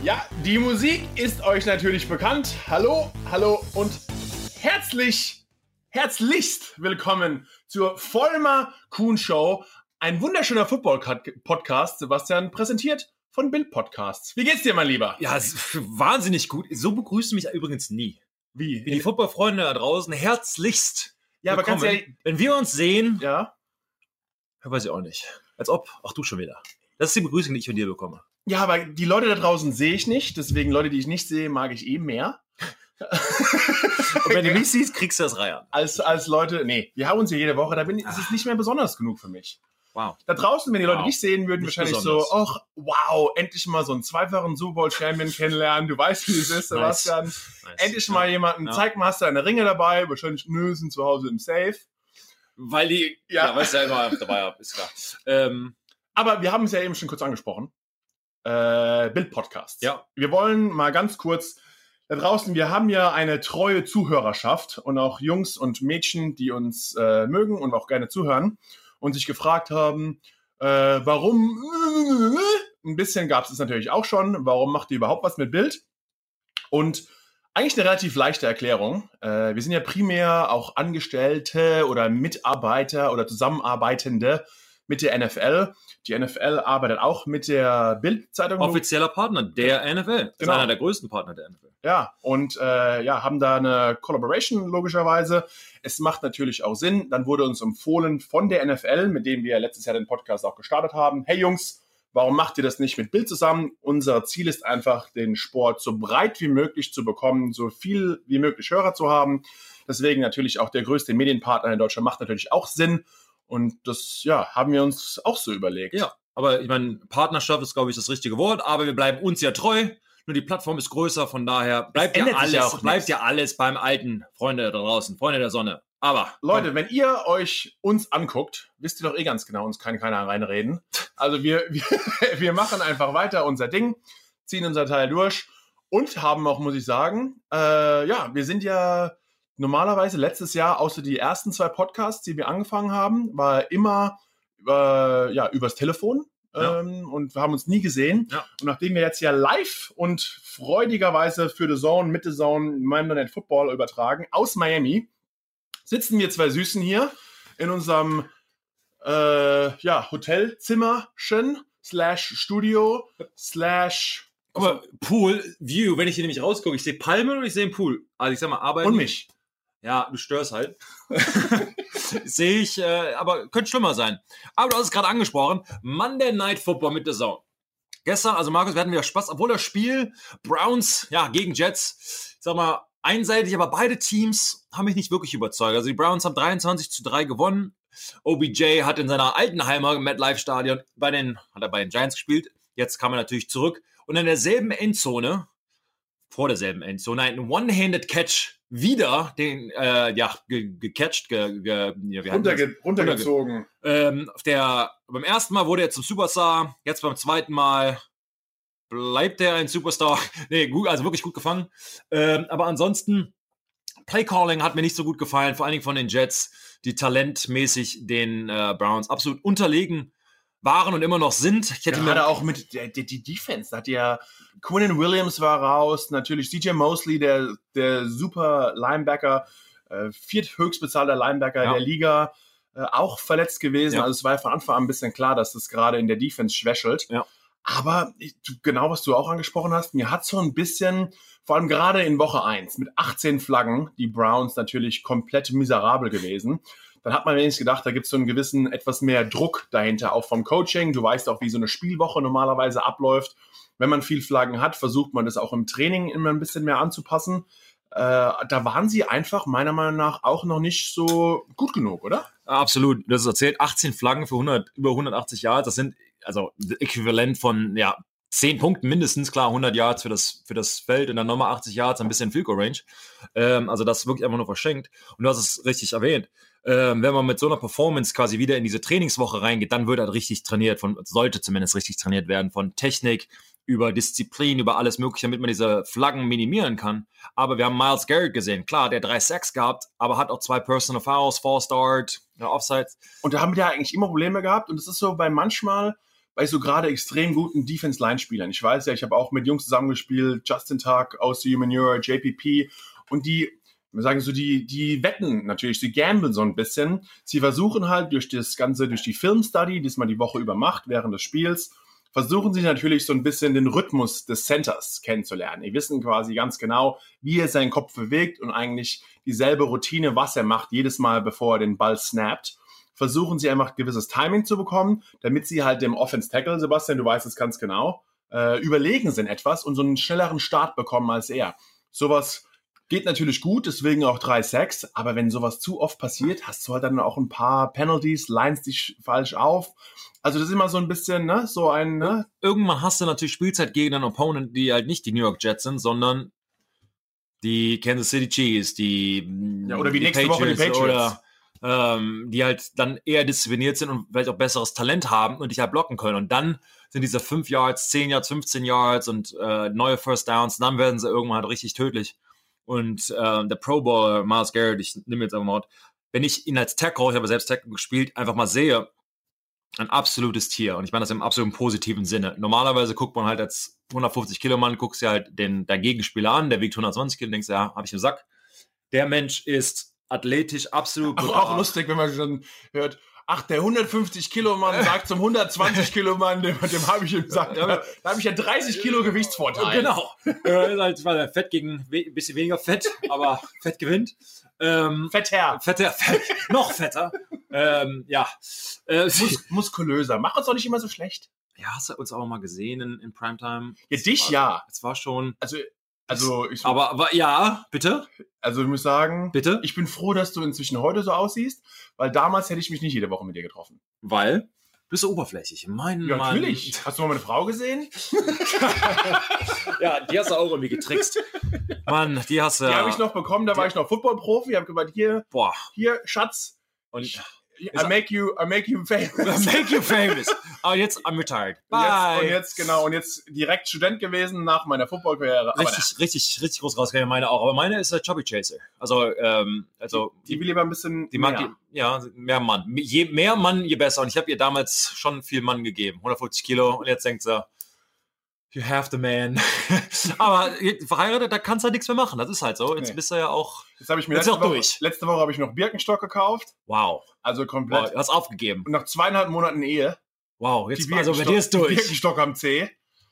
Ja, die Musik ist euch natürlich bekannt. Hallo, hallo und herzlich, herzlichst willkommen zur Vollmer Kuhn Show. Ein wunderschöner Football-Podcast, Sebastian, präsentiert von Bild Podcasts. Wie geht's dir, mein Lieber? Ja, wahnsinnig gut. So begrüßen mich übrigens nie. Wie? Die Football-Freunde da draußen herzlichst. Ja, aber ganz willkommen. ehrlich, wenn wir uns sehen, ja. ja, weiß ich auch nicht. Als ob, ach du schon wieder. Das ist die Begrüßung, die ich von dir bekomme. Ja, aber die Leute da draußen sehe ich nicht. Deswegen Leute, die ich nicht sehe, mag ich eh mehr. Und wenn du mich siehst, kriegst du das Reihen. als, als Leute, nee, wir haben uns hier jede Woche, da bin ich, ist es nicht mehr besonders genug für mich. Wow. Da draußen, wenn die Leute Wow. dich sehen würden, Nicht wahrscheinlich besonders. so, ach, wow, endlich mal so einen zweifachen Super Bowl Champion kennenlernen. Du weißt, wie es ist, Sebastian. Nice. Endlich mal jemanden, Ja. zeig mal, hast du deine Ringe dabei? Wahrscheinlich, nö, sind zu Hause im Safe. Weil die, Ja. ja, du ja immer dabei hab, ist klar. Ähm, Aber wir haben es ja eben schon kurz angesprochen. Äh, Bild-Podcast. ja, Wir wollen mal ganz kurz da draußen, wir haben ja eine treue Zuhörerschaft und auch Jungs und Mädchen, die uns äh, mögen und auch gerne zuhören und sich gefragt haben, äh, warum, ein bisschen gab es natürlich auch schon, warum macht ihr überhaupt was mit Bild? Und eigentlich eine relativ leichte Erklärung. Äh, wir sind ja primär auch Angestellte oder Mitarbeiter oder Zusammenarbeitende mit der NFL. Die NFL arbeitet auch mit der Bild-Zeitung. offizieller Partner der NFL. Ist Genau. einer der größten Partner der NFL. Ja, und äh, ja, haben da eine Collaboration logischerweise. Es macht natürlich auch Sinn. Dann wurde uns empfohlen von der NFL, mit dem wir letztes Jahr den Podcast auch gestartet haben. Hey Jungs, warum macht ihr das nicht mit Bild zusammen? Unser Ziel ist einfach, den Sport so breit wie möglich zu bekommen, so viel wie möglich Hörer zu haben. Deswegen natürlich auch der größte Medienpartner in Deutschland macht natürlich auch Sinn. Und das, ja, haben wir uns auch so überlegt. Ja, aber ich meine, Partnerschaft ist, glaube ich, das richtige Wort, aber wir bleiben uns ja treu. Nur die Plattform ist größer, von daher bleibt ja alles, bleibt ja alles beim Alten, Freunde da draußen, Freunde der Sonne. Aber Leute, wenn ihr euch uns anguckt, wisst ihr doch eh ganz genau, uns kann keiner reinreden. Also wir, wir, wir machen einfach weiter unser Ding, ziehen unser Teil durch und haben auch, muss ich sagen, äh, ja, wir sind ja normalerweise letztes Jahr, außer die ersten zwei Podcasts, die wir angefangen haben, war immer äh, ja, übers Telefon. Ja. Ähm, und wir haben uns nie gesehen. Ja. Und nachdem wir jetzt ja live und freudigerweise für The Zone, mit The Zone, Monday Night Football übertragen, aus Miami, sitzen wir zwei Süßen hier in unserem äh, ja, Hotelzimmerchen slash Studio slash Aber Pool, View, wenn ich hier nämlich rausgucke, ich sehe Palmen und ich sehe einen Pool. Also ich sag mal, arbeiten. und mich. Ja, du störst halt. sehe ich, äh, aber könnte schlimmer sein. Aber du hast es gerade angesprochen. Monday Night Football mit der Zone. Gestern, also Markus, wir hatten wieder Spaß, obwohl das Spiel Browns, ja, gegen Jets, sag mal, einseitig, aber beide Teams haben mich nicht wirklich überzeugt. Also die Browns haben 23 zu 3 gewonnen. OBJ hat in seiner alten Heimat im MetLife Stadion bei den, hat er bei den Giants gespielt. Jetzt kam er natürlich zurück. Und in derselben Endzone, vor derselben Endzone, ein One-Handed Catch wieder den, äh, ja, ge gecatcht, ge ge? Runterge runtergezogen. Ähm, auf der, beim ersten Mal wurde er zum Superstar, jetzt beim zweiten Mal bleibt er ein Superstar. nee, gut, also wirklich gut gefangen. Ähm, aber ansonsten, Playcalling hat mir nicht so gut gefallen, vor allen Dingen von den Jets, die talentmäßig den äh, Browns absolut unterlegen waren und immer noch sind. Ich hätte Gerade auch mit der, der, die Defense. Da hat ja Quinnen Williams war raus, natürlich CJ Mosley, der, der super Linebacker, äh, vierthöchstbezahlter Linebacker Ja. der Liga, äh, auch verletzt gewesen. Ja. Also es war ja von Anfang an ein bisschen klar, dass das gerade in der Defense schwächelt. Ja. Aber ich, genau, was du auch angesprochen hast, mir hat so ein bisschen, vor allem gerade in Woche 1 mit 18 Flaggen, die Browns natürlich komplett miserabel gewesen. Dann hat man wenigstens gedacht, da gibt es so einen gewissen, etwas mehr Druck dahinter, auch vom Coaching. Du weißt auch, wie so eine Spielwoche normalerweise abläuft. Wenn man viel Flaggen hat, versucht man das auch im Training immer ein bisschen mehr anzupassen. Äh, da waren sie einfach meiner Meinung nach auch noch nicht so gut genug, oder? Absolut, das ist erzählt. 18 Flaggen für 100, über 180 Yards. Das sind also äquivalent von ja 10 Punkten mindestens. Klar, 100 Yards für das, für das Feld und dann nochmal 80 Yards, ein bisschen Field Range. Ähm, also das ist wirklich einfach nur verschenkt. Und du hast es richtig erwähnt. Ähm, wenn man mit so einer Performance quasi wieder in diese Trainingswoche reingeht, dann wird halt richtig trainiert, von, sollte zumindest richtig trainiert werden, von Technik über Disziplin, über alles Mögliche, damit man diese Flaggen minimieren kann. Aber wir haben Miles Garrett gesehen. Klar, der drei Sacks gehabt, aber hat auch zwei Personal Fouls, Fall Start, Offsides. Und da haben wir ja eigentlich immer Probleme gehabt. Und es ist so bei manchmal, bei so gerade extrem guten Defense-Line-Spielern. Ich weiß ja, ich habe auch mit Jungs zusammengespielt, Justin Tuck, OCU Manure, JPP und die wir sagen so, die, die wetten natürlich, sie gamblen so ein bisschen. Sie versuchen halt durch das Ganze, durch die Filmstudy, die man die Woche über macht, während des Spiels, versuchen sie natürlich so ein bisschen den Rhythmus des Centers kennenzulernen. Die wissen quasi ganz genau, wie er seinen Kopf bewegt und eigentlich dieselbe Routine, was er macht, jedes Mal, bevor er den Ball snappt. Versuchen sie einfach gewisses Timing zu bekommen, damit sie halt dem Offense Tackle, Sebastian, du weißt es ganz genau, äh, überlegen sind etwas und so einen schnelleren Start bekommen als er. Sowas geht natürlich gut, deswegen auch 3 Sacks, aber wenn sowas zu oft passiert, hast du halt dann auch ein paar Penalties, lines dich falsch auf also das ist immer so ein bisschen, ne, so ein, ne? Irgendwann hast du natürlich Spielzeit gegen einen Opponent, die halt nicht die New York Jets sind, sondern die Kansas City Chiefs, die ja, oder wie nächste Patriots Woche die Patriots. Oder, ähm, die halt dann eher diszipliniert sind und vielleicht auch besseres Talent haben und dich halt blocken können. Und dann sind diese 5 Yards, 10 Yards, 15 Yards und äh, neue First Downs, dann werden sie irgendwann halt richtig tödlich. Und äh, der Pro Bowler Miles Garrett, ich nehme jetzt einfach mal, wenn ich ihn als Tackle, ich habe selbst Tackle gespielt, einfach mal sehe, ein absolutes Tier. Und ich meine das im absoluten positiven Sinne. Normalerweise guckt man halt als 150 Kilo Mann, guckst dir halt den, deinen Gegenspieler an, der wiegt 120 Kilo, denkst, ja, habe ich im Sack. Der Mensch ist athletisch absolut. Auch, auch lustig, wenn man schon hört, ach, der 150 Kilo Mann sagt zum 120 Kilo Mann, dem, dem habe ich im Sack. Da, da habe ich ja 30 Kilo Gewichtsvorteil. Genau. Äh, halt, weil Fett gegen ein bisschen weniger Fett, aber Fett gewinnt. Ähm, fetter. Fetter, fett, noch fetter. ähm, ja. Äh, Mus muskulöser. Mach uns doch nicht immer so schlecht. Ja, hast du uns auch mal gesehen in, in Primetime? Ja, dich war, ja. Es war schon. Also, also ich, aber, aber ja, bitte. Also ich muss sagen, bitte. Ich bin froh, dass du inzwischen heute so aussiehst, weil damals hätte ich mich nicht jede Woche mit dir getroffen. Weil? Bist du oberflächlich? Mein ja, natürlich. Hast du mal meine Frau gesehen? ja, die hast du auch irgendwie getrickst. Mann, die hast du. Die habe ich noch bekommen, da war ich noch Footballprofi. Ich habe gesagt, hier, Boah. hier, Schatz. Und I make you, I make you famous. I make you famous. Aber jetzt I'm retired. Bye. Und jetzt, und jetzt, genau, und jetzt direkt Student gewesen nach meiner Footballkarriere. Richtig, richtig, richtig groß rausgegangen, meine auch. Aber meine ist der Chubby Chaser. Also, ähm, also. Die, die will lieber ein bisschen. Die mag mehr. Die, ja, mehr Mann. Je mehr Mann, je besser. Und ich habe ihr damals schon viel Mann gegeben. 150 Kilo. Und jetzt denkt sie, You have the man. Aber verheiratet, da kannst du halt nichts mehr machen. Das ist halt so. Jetzt nee. bist du ja auch. Jetzt habe ich mir letzte Woche, durch. letzte Woche habe ich noch Birkenstock gekauft. Wow. Also komplett. Wow, hast aufgegeben. Und nach zweieinhalb Monaten Ehe. Wow, jetzt also bei dir ist durch. Birkenstock am C.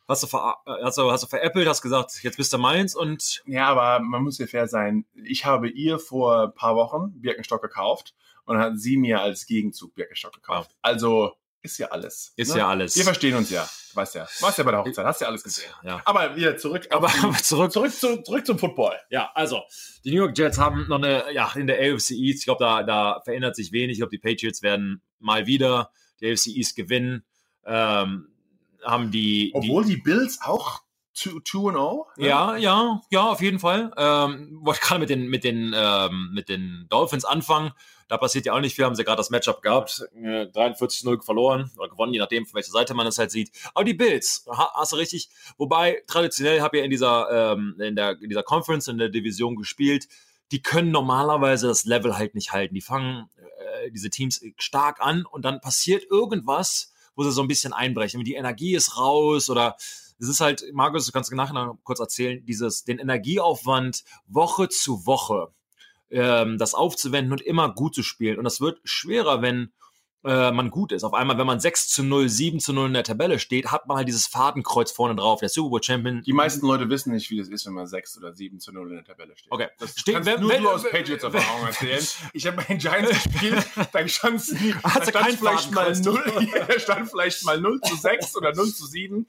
Hast du, ver, hast, du, hast du veräppelt, hast gesagt, jetzt bist du meins und. Ja, aber man muss ja fair sein. Ich habe ihr vor ein paar Wochen Birkenstock gekauft und hat sie mir als Gegenzug Birkenstock gekauft. Also ist ja alles. Ist ne? ja alles. Wir verstehen uns ja. Weißt ja. Warst ja bei der Hochzeit, hast ja alles gesehen. Ja. Aber wieder zurück. Aber die, zurück. Zurück, zu, zurück zum Football. Ja, also, die New York Jets haben noch eine, ja, in der AFC East, ich glaube, da, da verändert sich wenig. Ich glaube, die Patriots werden mal wieder die AFC East gewinnen. Ähm, haben die. Obwohl die, die Bills auch 2-0? Ne? Ja, ja, ja, auf jeden Fall. Ähm, wollte gerade mit den, mit, den, ähm, mit den Dolphins anfangen. Da passiert ja auch nicht viel, haben sie gerade das Matchup gehabt. 43-0 verloren oder gewonnen, je nachdem, von welcher Seite man das halt sieht. Aber die Bills, hast du richtig. Wobei, traditionell habe ich in dieser, ähm, in, der, in dieser Conference, in der Division gespielt. Die können normalerweise das Level halt nicht halten. Die fangen äh, diese Teams stark an und dann passiert irgendwas, wo sie so ein bisschen einbrechen. Die Energie ist raus oder es ist halt, Markus, du kannst nachher noch kurz erzählen, dieses, den Energieaufwand Woche zu Woche, ähm, das aufzuwenden und immer gut zu spielen. Und das wird schwerer, wenn äh, man gut ist. Auf einmal, wenn man 6 zu 0, 7 zu 0 in der Tabelle steht, hat man halt dieses Fadenkreuz vorne drauf, der Super Bowl Champion. Die meisten Leute wissen nicht, wie das ist, wenn man 6 oder 7 zu 0 in der Tabelle steht. Okay. Das steht, kannst wenn, nur wenn, du aus Patriots-Erfahrung erzählen. Ich habe bei den Giants gespielt, da stand es vielleicht mal 0, da stand vielleicht mal 0 zu 6 oder 0 zu 7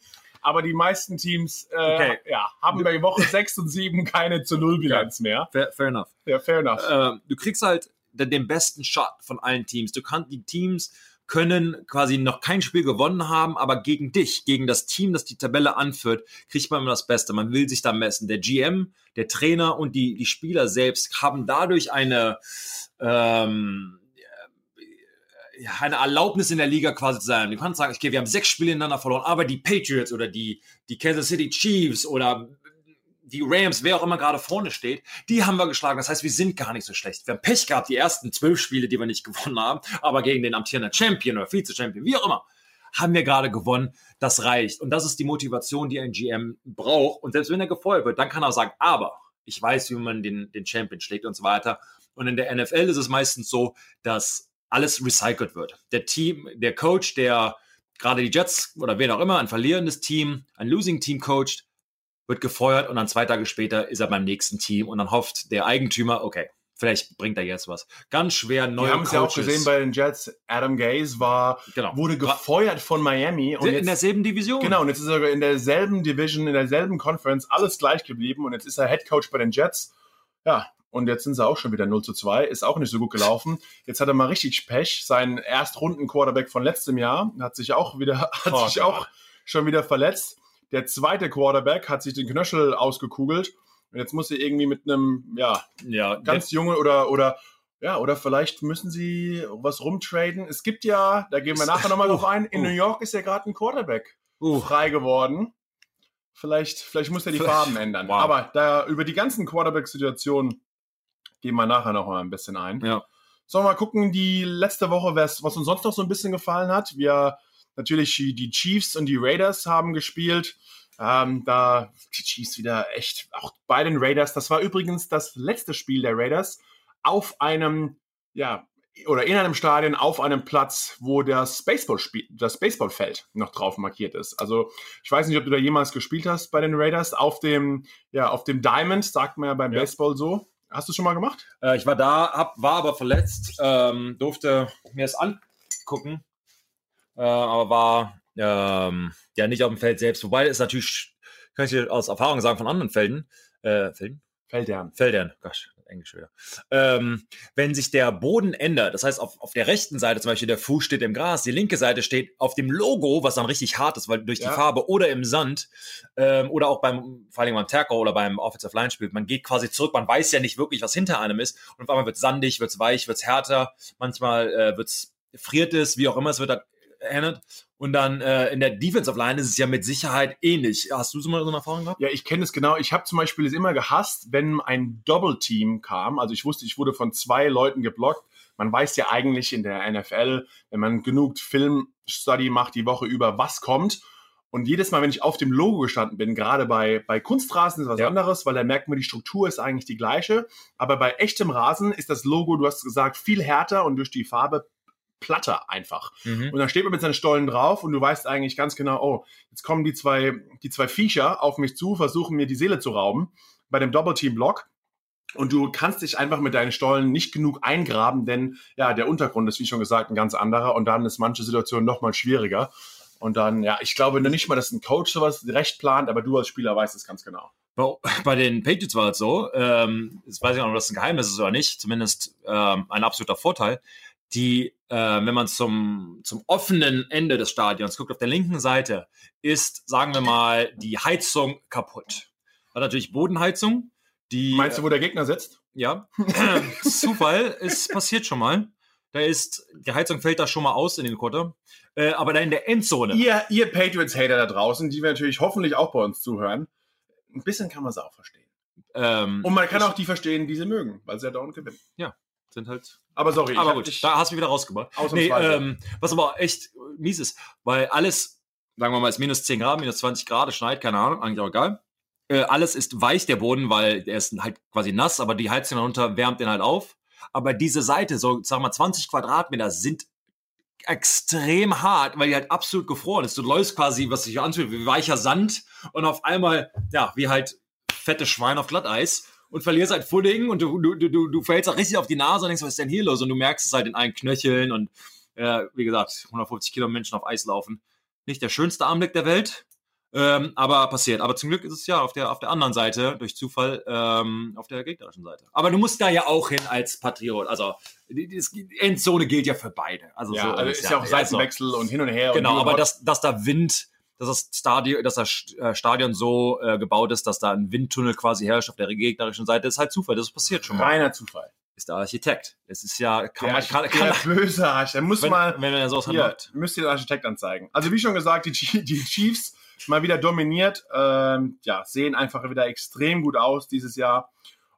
aber die meisten Teams äh, okay. ja, haben bei Woche 6 und 7 keine zu Null Bilanz mehr. Fair, fair enough. Ja, fair enough. Äh, du kriegst halt den, den besten Shot von allen Teams. Du kannst die Teams können quasi noch kein Spiel gewonnen haben, aber gegen dich, gegen das Team, das die Tabelle anführt, kriegt man immer das Beste. Man will sich da messen. Der GM, der Trainer und die, die Spieler selbst haben dadurch eine ähm, ja, eine Erlaubnis in der Liga quasi zu sein. Du kannst sagen, okay, wir haben sechs Spiele ineinander verloren, aber die Patriots oder die, die Kansas City Chiefs oder die Rams, wer auch immer gerade vorne steht, die haben wir geschlagen. Das heißt, wir sind gar nicht so schlecht. Wir haben Pech gehabt, die ersten zwölf Spiele, die wir nicht gewonnen haben, aber gegen den amtierenden Champion oder Vize-Champion, wie auch immer, haben wir gerade gewonnen, das reicht. Und das ist die Motivation, die ein GM braucht. Und selbst wenn er gefeuert wird, dann kann er sagen, aber ich weiß, wie man den, den Champion schlägt und so weiter. Und in der NFL ist es meistens so, dass alles recycelt wird. Der Team, der Coach, der gerade die Jets oder wen auch immer, ein verlierendes Team, ein Losing Team coacht, wird gefeuert und dann zwei Tage später ist er beim nächsten Team und dann hofft der Eigentümer, okay, vielleicht bringt er jetzt was. Ganz schwer neu. Wir haben es ja auch gesehen bei den Jets. Adam Gaze war, genau. wurde gefeuert von Miami. Und in jetzt, derselben Division. Genau, und jetzt ist er in derselben Division, in derselben Conference, alles gleich geblieben und jetzt ist er Head Coach bei den Jets. Ja, und jetzt sind sie auch schon wieder 0 zu 2. Ist auch nicht so gut gelaufen. Jetzt hat er mal richtig Pech. Sein Erstrunden-Quarterback von letztem Jahr hat sich auch wieder, hat oh, sich auch schon wieder verletzt. Der zweite Quarterback hat sich den Knöchel ausgekugelt. Und jetzt muss sie irgendwie mit einem, ja, ja ganz jungen oder, oder, ja, oder vielleicht müssen sie was rumtraden. Es gibt ja, da gehen wir nachher nochmal drauf ein, in New York ist ja gerade ein Quarterback uh, frei geworden. Vielleicht, vielleicht muss er die Farben ändern. Wow. Aber da über die ganzen Quarterback-Situationen gehen wir nachher noch mal ein bisschen ein. Ja. Sollen wir mal gucken, die letzte Woche, was uns sonst noch so ein bisschen gefallen hat. Wir natürlich die Chiefs und die Raiders haben gespielt. Ähm, da die Chiefs wieder echt, auch bei den Raiders. Das war übrigens das letzte Spiel der Raiders auf einem, ja, oder in einem Stadion auf einem Platz, wo das Baseballspiel, das Baseballfeld noch drauf markiert ist. Also ich weiß nicht, ob du da jemals gespielt hast bei den Raiders auf dem, ja, auf dem Diamond, sagt man ja beim ja. Baseball so. Hast du schon mal gemacht? Äh, ich war da, hab, war aber verletzt, ähm, durfte mir es angucken, äh, aber war ähm, ja nicht auf dem Feld selbst. Wobei es natürlich, kann ich dir aus Erfahrung sagen, von anderen Felden, äh, Felden? Feldern. Feldern, gosh, Englisch wieder. Ähm, wenn sich der Boden ändert, das heißt, auf, auf der rechten Seite zum Beispiel der Fuß steht im Gras, die linke Seite steht auf dem Logo, was dann richtig hart ist, weil durch ja. die Farbe oder im Sand ähm, oder auch beim, vor allem beim Terko oder beim Offensive Line Spiel, man geht quasi zurück, man weiß ja nicht wirklich, was hinter einem ist und auf einmal wird es sandig, wird es weich, wird es härter, manchmal äh, wird es friert es, wie auch immer, es wird erinnert. Und dann äh, in der Defensive Line ist es ja mit Sicherheit ähnlich. Hast du so mal so eine Erfahrung gehabt? Ja, ich kenne es genau. Ich habe zum Beispiel es immer gehasst, wenn ein Double Team kam. Also ich wusste, ich wurde von zwei Leuten geblockt. Man weiß ja eigentlich in der NFL, wenn man genug Film-Study macht die Woche über, was kommt. Und jedes Mal, wenn ich auf dem Logo gestanden bin, gerade bei, bei Kunstrasen ist was ja. anderes, weil da merkt man, die Struktur ist eigentlich die gleiche. Aber bei echtem Rasen ist das Logo, du hast gesagt, viel härter und durch die Farbe platter einfach. Mhm. Und dann steht man mit seinen Stollen drauf und du weißt eigentlich ganz genau, oh, jetzt kommen die zwei, die zwei Viecher auf mich zu, versuchen mir die Seele zu rauben bei dem Double-Team-Block. Und du kannst dich einfach mit deinen Stollen nicht genug eingraben, denn ja, der Untergrund ist, wie schon gesagt, ein ganz anderer und dann ist manche Situation nochmal schwieriger. Und dann, ja, ich glaube nicht mal, dass ein Coach sowas recht plant, aber du als Spieler weißt es ganz genau. Bei den Patriots war es so, ähm, jetzt weiß ich nicht, ob das ein Geheimnis ist oder nicht, zumindest ähm, ein absoluter Vorteil die, äh, wenn man zum, zum offenen Ende des Stadions guckt, auf der linken Seite ist, sagen wir mal, die Heizung kaputt. Hat natürlich Bodenheizung. Die, Meinst du, wo der Gegner sitzt? Ja. Zufall, es passiert schon mal. Da ist, die Heizung fällt da schon mal aus in den Quarter. Äh, aber da in der Endzone. Ihr, ihr Patriots-Hater da draußen, die wir natürlich hoffentlich auch bei uns zuhören, ein bisschen kann man es auch verstehen. Ähm, Und man kann auch die verstehen, die sie mögen, weil sie ja dauernd gewinnen. Ja, sind halt. Aber sorry, aber gut, da hast du mich wieder rausgebracht. Nee, ähm, was aber echt mies ist, weil alles, sagen wir mal, ist minus 10 Grad, minus 20 Grad, schneit, keine Ahnung, eigentlich auch egal. Äh, alles ist weich, der Boden, weil der ist halt quasi nass, aber die Heizung darunter wärmt den halt auf. Aber diese Seite, so sagen wir mal 20 Quadratmeter, sind extrem hart, weil die halt absolut gefroren ist. Du läufst quasi, was sich anfühlt, wie weicher Sand und auf einmal, ja, wie halt fette Schwein auf Glatteis und verlierst halt Footing und du, du, du, du fällst auch richtig auf die Nase und denkst, was ist denn hier los? Und du merkst es halt in allen Knöcheln und äh, wie gesagt, 150 Kilo Menschen auf Eis laufen. Nicht der schönste Anblick der Welt, ähm, aber passiert. Aber zum Glück ist es ja auf der, auf der anderen Seite, durch Zufall, ähm, auf der gegnerischen Seite. Aber du musst da ja auch hin als Patriot. Also die, die Endzone gilt ja für beide. Also, ja, so, also ist ja, auch Seitenwechsel also, und hin und her. Genau, und aber dass, dass da Wind dass das Stadion, dass das äh, Stadion so äh, gebaut ist, dass da ein Windtunnel quasi herrscht auf der gegnerischen Seite, ist halt Zufall. Das passiert schon mal. Reiner Zufall. Ist der Architekt. Es ist ja, kann der man, kann, kann, der böse Architekt. Muss wenn, mal, wenn er sowas hier. Müsst ihr den Architekt anzeigen. Also wie schon gesagt, die, die Chiefs mal wieder dominiert. Ähm, ja, sehen einfach wieder extrem gut aus dieses Jahr.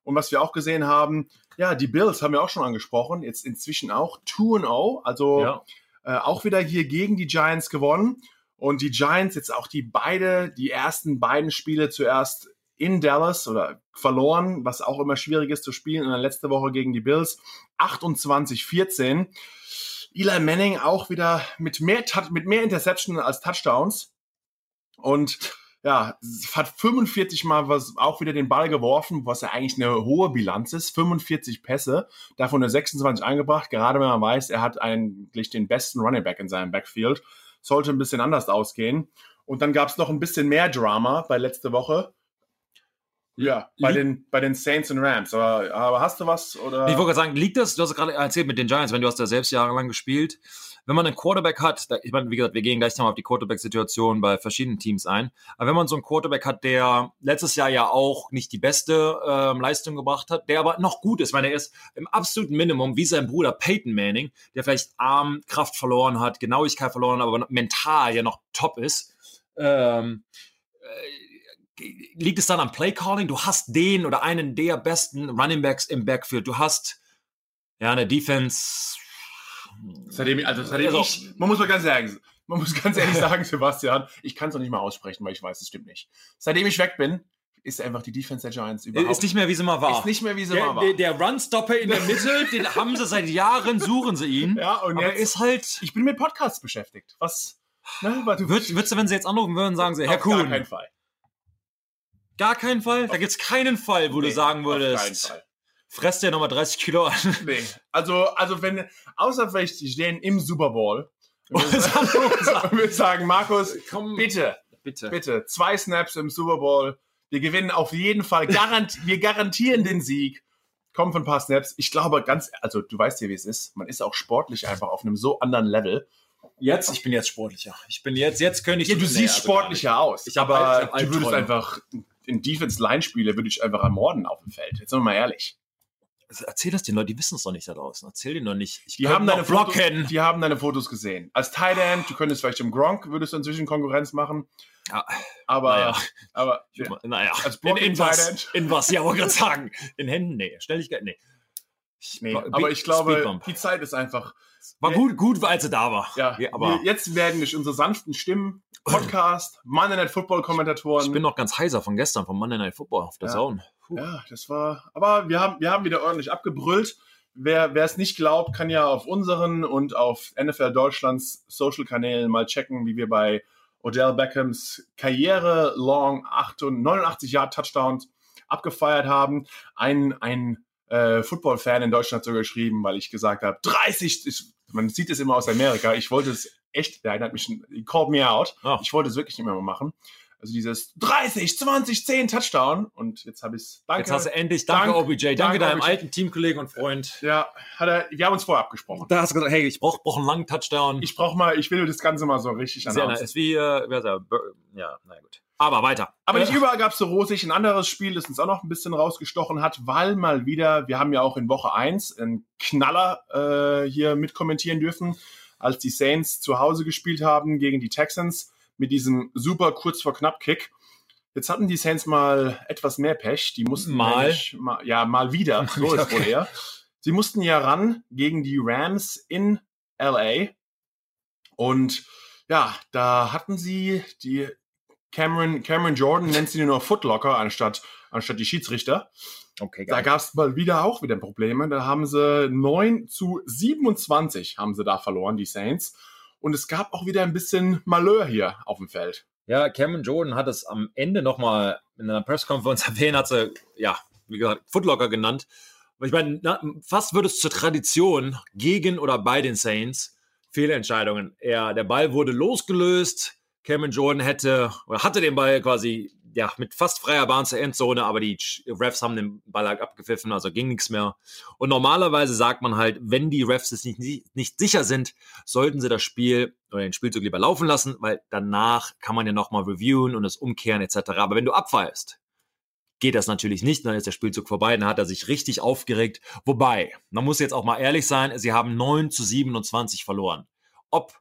Und was wir auch gesehen haben, ja, die Bills haben wir auch schon angesprochen, jetzt inzwischen auch 2-0. Also ja äh, auch wieder hier gegen die Giants gewonnen. Und die Giants jetzt auch die beide, die ersten beiden Spiele zuerst in Dallas oder verloren, was auch immer schwierig ist zu spielen. In der letzten Woche gegen die Bills 28-14. Eli Manning auch wieder mit mehr, mit mehr Interception als Touchdowns. Und ja, hat 45 Mal was auch wieder den Ball geworfen, was ja eigentlich eine hohe Bilanz ist. 45 Pässe, davon nur 26 eingebracht. Gerade wenn man weiß, er hat eigentlich den besten Running Back in seinem Backfield. Sollte ein bisschen anders ausgehen. Und dann gab es noch ein bisschen mehr Drama bei letzte Woche. Ja, bei den, bei den Saints und Rams. Aber, aber hast du was? Oder? Ich wollte gerade sagen, liegt das, du hast gerade erzählt mit den Giants, wenn du hast ja selbst jahrelang gespielt. Wenn man einen Quarterback hat, ich meine, wie gesagt, wir gehen gleich nochmal auf die Quarterback-Situation bei verschiedenen Teams ein. Aber wenn man so einen Quarterback hat, der letztes Jahr ja auch nicht die beste ähm, Leistung gebracht hat, der aber noch gut ist, weil er ist im absoluten Minimum, wie sein Bruder Peyton Manning, der vielleicht Armkraft verloren hat, Genauigkeit verloren, aber mental ja noch top ist. Ähm, äh, liegt es dann am Playcalling? Du hast den oder einen der besten Running Backs im Backfield. Du hast ja eine Defense. Seitdem, also seitdem also, ich, man muss mal ganz sagen, man muss ganz ehrlich sagen, Sebastian, ich kann es noch nicht mal aussprechen, weil ich weiß, es stimmt nicht. Seitdem ich weg bin, ist einfach die Defense der Giants überhaupt. Ist nicht mehr, wie sie mal war. Ist nicht mehr, wie sie der, mal war. Der, der Runstopper in der Mitte, den haben sie seit Jahren, suchen sie ihn. Ja, und er ist halt. Ich bin mit Podcasts beschäftigt. Was? Ne, Würd, würdest du, wenn sie jetzt anrufen würden, sagen sie, Herr Kuhn. Auf gar keinen Fall. Gar keinen Fall? Da gibt es keinen Fall, wo nee, du sagen würdest. Auf keinen Fall. Fresst dir nochmal 30 Kilo an. Nee. Also, also wenn, außer vielleicht stehen im Super Bowl. Und wir sagen, Markus, Komm, bitte, bitte, bitte, zwei Snaps im Super Bowl. Wir gewinnen auf jeden Fall. Garant, wir garantieren den Sieg. Kommen von ein paar Snaps. Ich glaube ganz, also du weißt ja, wie es ist. Man ist auch sportlich einfach auf einem so anderen Level. Jetzt, ich bin jetzt sportlicher. Ich bin jetzt, jetzt könnte ich. Ja, du siehst nee, also sportlicher aus. Ich aber du würdest einfach in Defense-Line-Spiele würde ich einfach ermorden auf dem Feld. Jetzt sind wir mal ehrlich. Also erzähl das den Leuten, die wissen es doch nicht da draußen. Erzähl denen doch nicht. Ich die haben, deine Fotos, die haben deine Fotos gesehen. Als Tight End, du könntest vielleicht im Gronk, würdest du inzwischen Konkurrenz machen. Ja, aber, naja. aber ja, naja. als Block in, in was, in was, ja, wollte gerade sagen. In Händen, nee. Schnelligkeit, nee. nee aber ich glaube, die Zeit ist einfach. War gut, gut, als sie da war. Ja, aber jetzt werden durch unsere sanften Stimmen Podcast, Monday Night Football Kommentatoren. Ich bin noch ganz heiser von gestern, von Monday Night Football auf der ja. Zone. Puh. Ja, das war, aber wir haben, wir haben wieder ordentlich abgebrüllt. Wer, wer es nicht glaubt, kann ja auf unseren und auf NFL Deutschlands Social-Kanälen mal checken, wie wir bei Odell Beckhams Karriere long 89 Jahre Touchdown abgefeiert haben. Ein, ein äh, Football-Fan in Deutschland sogar geschrieben, weil ich gesagt habe, 30, ist, man sieht es immer aus Amerika, ich wollte es echt, der hat mich, he called me out. Oh. Ich wollte es wirklich nicht mehr machen. Also dieses 30, 20, 10 Touchdown. Und jetzt habe ich es. Danke. Jetzt hast du endlich, danke, danke OBJ, danke, danke deinem OBJ. alten Teamkollegen und Freund. Ja, hat er, wir haben uns vorher abgesprochen. Da hast du gesagt, hey, ich brauche brauch einen langen Touchdown. Ich brauche mal, ich will das Ganze mal so richtig Sehr nice. Ist wie, äh, wer ist er? Ja, naja, gut. Aber weiter. Aber nicht überall gab es so rosig. Ein anderes Spiel, das uns auch noch ein bisschen rausgestochen hat, weil mal wieder, wir haben ja auch in Woche 1 einen Knaller äh, hier mitkommentieren dürfen als die Saints zu Hause gespielt haben gegen die Texans mit diesem super kurz vor knapp Kick. Jetzt hatten die Saints mal etwas mehr Pech. Die mussten mal, nämlich, mal ja mal wieder. So ist wohl eher. Sie mussten ja ran gegen die Rams in LA und ja, da hatten sie die Cameron Cameron Jordan nennt sie nur Footlocker anstatt anstatt die Schiedsrichter. Okay, da gab es mal wieder auch wieder Probleme. Da haben sie 9 zu 27 haben sie da verloren, die Saints. Und es gab auch wieder ein bisschen Malheur hier auf dem Feld. Ja, Cameron Jordan hat es am Ende nochmal in einer Presskonferenz erwähnt, hat sie, ja, wie gesagt, Footlocker genannt. Ich meine, fast wird es zur Tradition gegen oder bei den Saints Fehlentscheidungen. Er, der Ball wurde losgelöst. Cameron Jordan hätte oder hatte den Ball quasi ja, mit fast freier Bahn zur Endzone, aber die Refs haben den Ball halt abgepfiffen, also ging nichts mehr. Und normalerweise sagt man halt, wenn die Refs es nicht, nicht, sicher sind, sollten sie das Spiel oder den Spielzug lieber laufen lassen, weil danach kann man ja nochmal reviewen und es umkehren etc. Aber wenn du abpfeifst, geht das natürlich nicht, dann ist der Spielzug vorbei, dann hat er sich richtig aufgeregt. Wobei, man muss jetzt auch mal ehrlich sein, sie haben 9 zu 27 verloren. Ob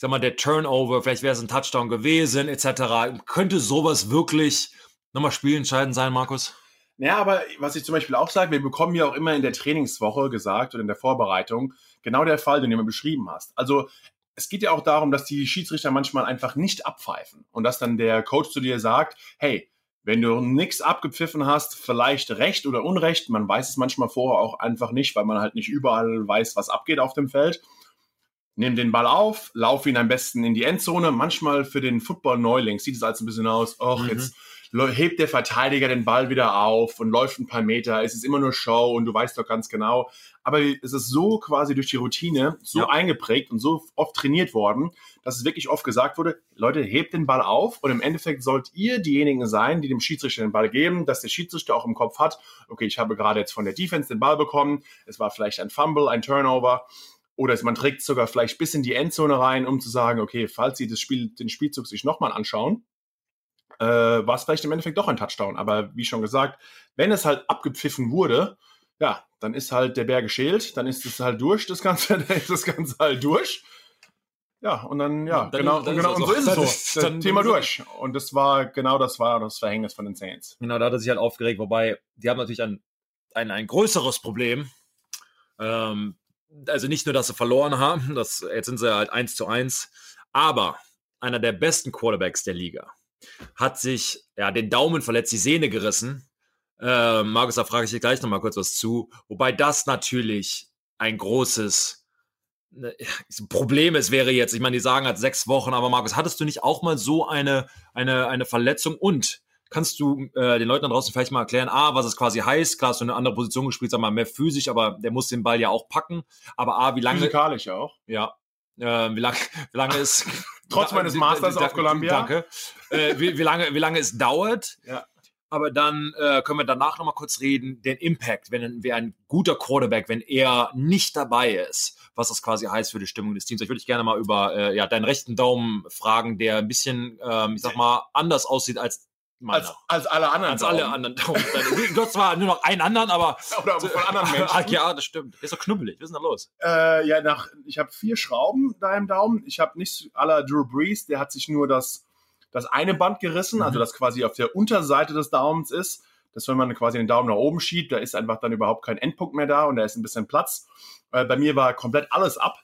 sag mal, der Turnover, vielleicht wäre es ein Touchdown gewesen, etc. Könnte sowas wirklich nochmal spielentscheidend sein, Markus? Ja, aber was ich zum Beispiel auch sage, wir bekommen ja auch immer in der Trainingswoche gesagt oder in der Vorbereitung genau der Fall, den du mir beschrieben hast. Also es geht ja auch darum, dass die Schiedsrichter manchmal einfach nicht abpfeifen und dass dann der Coach zu dir sagt, hey, wenn du nichts abgepfiffen hast, vielleicht Recht oder Unrecht, man weiß es manchmal vorher auch einfach nicht, weil man halt nicht überall weiß, was abgeht auf dem Feld. Nimm den Ball auf, lauf ihn am besten in die Endzone. Manchmal für den Football-Neuling sieht es als ein bisschen aus, ach, Mhm. jetzt hebt der Verteidiger den Ball wieder auf und läuft ein paar Meter. Es ist immer nur Show und du weißt doch ganz genau. Aber es ist so quasi durch die Routine so Ja. eingeprägt und so oft trainiert worden, dass es wirklich oft gesagt wurde, Leute, hebt den Ball auf und im Endeffekt sollt ihr diejenigen sein, die dem Schiedsrichter den Ball geben, dass der Schiedsrichter auch im Kopf hat, okay, ich habe gerade jetzt von der Defense den Ball bekommen, es war vielleicht ein Fumble, ein Turnover oder man trägt sogar vielleicht bis in die Endzone rein, um zu sagen, okay, falls sie das Spiel, den Spielzug sich nochmal anschauen, äh, war es vielleicht im Endeffekt doch ein Touchdown. Aber wie schon gesagt, wenn es halt abgepfiffen wurde, ja, dann ist halt der Bär geschält, dann ist es halt durch, das Ganze, dann ist das Ganze halt durch. Ja, und dann, ja, Dann- genau, dann genau und so auch- ist es so. ist- Das dann- Thema durch. Und das war, genau das war das Verhängnis von den Saints. Genau, da hat er sich halt aufgeregt, wobei die haben natürlich ein, ein, ein größeres Problem. Ähm, also nicht nur, dass sie verloren haben, das, jetzt sind sie halt 1 zu 1, aber einer der besten Quarterbacks der Liga hat sich ja, den Daumen verletzt, die Sehne gerissen. Äh, Markus, da frage ich dir gleich nochmal kurz was zu. Wobei das natürlich ein großes ne, Problem ist, wäre jetzt, ich meine, die sagen halt sechs Wochen, aber Markus, hattest du nicht auch mal so eine, eine, eine Verletzung und kannst du äh, den Leuten da draußen vielleicht mal erklären, A, was es quasi heißt, klar hast du eine andere Position gespielt, sag mal, mehr physisch, aber der muss den Ball ja auch packen, aber A, wie lange, Physikalisch auch. ja, äh, wie lange, wie lange ist, Trotz meines Masters auf Columbia. Danke. Äh, wie, wie lange, wie lange es dauert, Ja. aber dann äh, können wir danach nochmal kurz reden, den Impact, wenn wer ein guter Quarterback, wenn er nicht dabei ist, was das quasi heißt für die Stimmung des Teams. Ich würde dich gerne mal über äh, ja, deinen rechten Daumen fragen, der ein bisschen, ähm, ich sag mal, anders aussieht als meiner. Als, als alle anderen. als alle anderen Daumen. Du hast zwar nur noch einen anderen, aber Oder von anderen Menschen. ja, das stimmt. Ist doch knubbelig. Was ist denn da los? Äh, ja, nach, ich habe vier Schrauben da im Daumen. Ich habe nicht aller Drew Brees, der hat sich nur das, das eine Band gerissen, Mhm. also das quasi auf der Unterseite des Daumens ist. Das, wenn man quasi den Daumen nach oben schiebt, da ist einfach dann überhaupt kein Endpunkt mehr da und da ist ein bisschen Platz. Äh, bei mir war komplett alles ab.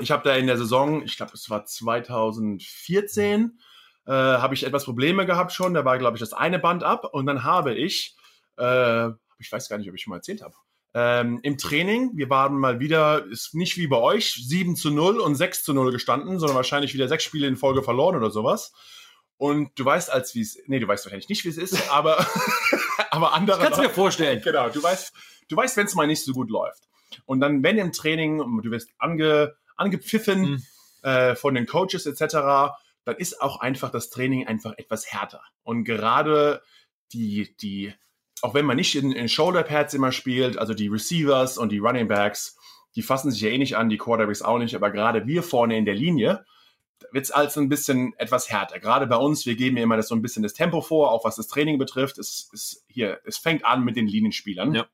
Ich habe da in der Saison, ich glaube, es war 2014, äh, habe ich etwas Probleme gehabt schon. Da war, glaube ich, das eine Band ab und dann habe ich, äh, ich weiß gar nicht, ob ich schon mal erzählt habe, ähm, im Training, wir waren mal wieder, ist nicht wie bei euch, 7 zu 0 und 6 zu 0 gestanden, sondern wahrscheinlich wieder sechs Spiele in Folge verloren oder sowas. Und du weißt, als wie es, nee, du weißt wahrscheinlich nicht, wie es ist, aber, aber andere. Kannst du mir vorstellen. Genau, du weißt, du weißt, wenn es mal nicht so gut läuft. Und dann, wenn im Training, du wirst ange, angepfiffen Mhm. äh, von den Coaches etc., dann ist auch einfach das Training einfach etwas härter. Und gerade die, die, auch wenn man nicht in, in Shoulder Pads immer spielt, also die Receivers und die Running Backs, die fassen sich ja eh nicht an, die Quarterbacks auch nicht, aber gerade wir vorne in der Linie, wird es also ein bisschen etwas härter. Gerade bei uns, wir geben ja immer das so ein bisschen das Tempo vor, auch was das Training betrifft. Es, es, hier, es fängt an mit den Linienspielern. Ja.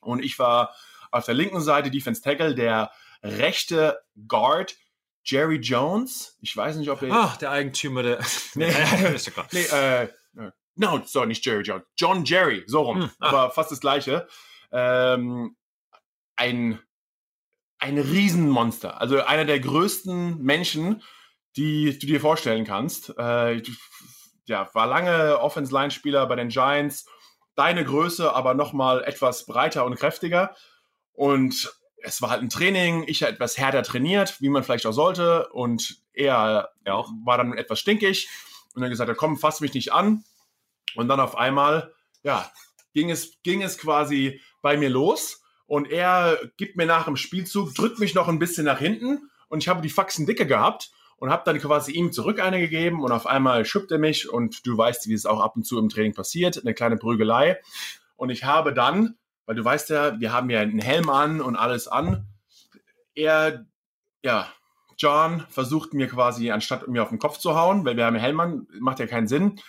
Und ich war auf der linken Seite Defense Tackle, der rechte Guard Jerry Jones. Ich weiß nicht, ob er. Ach, der Eigentümer der. Nee. ist ja klar. Nee, äh, äh, no, sorry, nicht Jerry Jones. John Jerry, so rum. Hm, ah. Aber fast das gleiche. Ähm, ein, ein Riesenmonster. Also einer der größten Menschen, die du dir vorstellen kannst. Äh, ja, war lange Offense-Line-Spieler bei den Giants. Deine Größe, aber nochmal etwas breiter und kräftiger. Und es war halt ein Training, ich halt etwas härter trainiert, wie man vielleicht auch sollte. Und er Ja, auch. war dann etwas stinkig. Und dann gesagt, komm, fass mich nicht an. Und dann auf einmal, ja, ging es, ging es quasi bei mir los. Und er gibt mir nach dem Spielzug, drückt mich noch ein bisschen nach hinten. Und ich habe die Faxen dicke gehabt und habe dann quasi ihm zurück eine gegeben. Und auf einmal schubbt er mich. Und du weißt, wie es auch ab und zu im Training passiert. Eine kleine Prügelei. Und ich habe dann, weil du weißt ja, wir haben ja einen Helm an und alles an. Er, ja, John versucht mir quasi, anstatt mir auf den Kopf zu hauen, weil wir haben einen Helm an, macht ja keinen Sinn,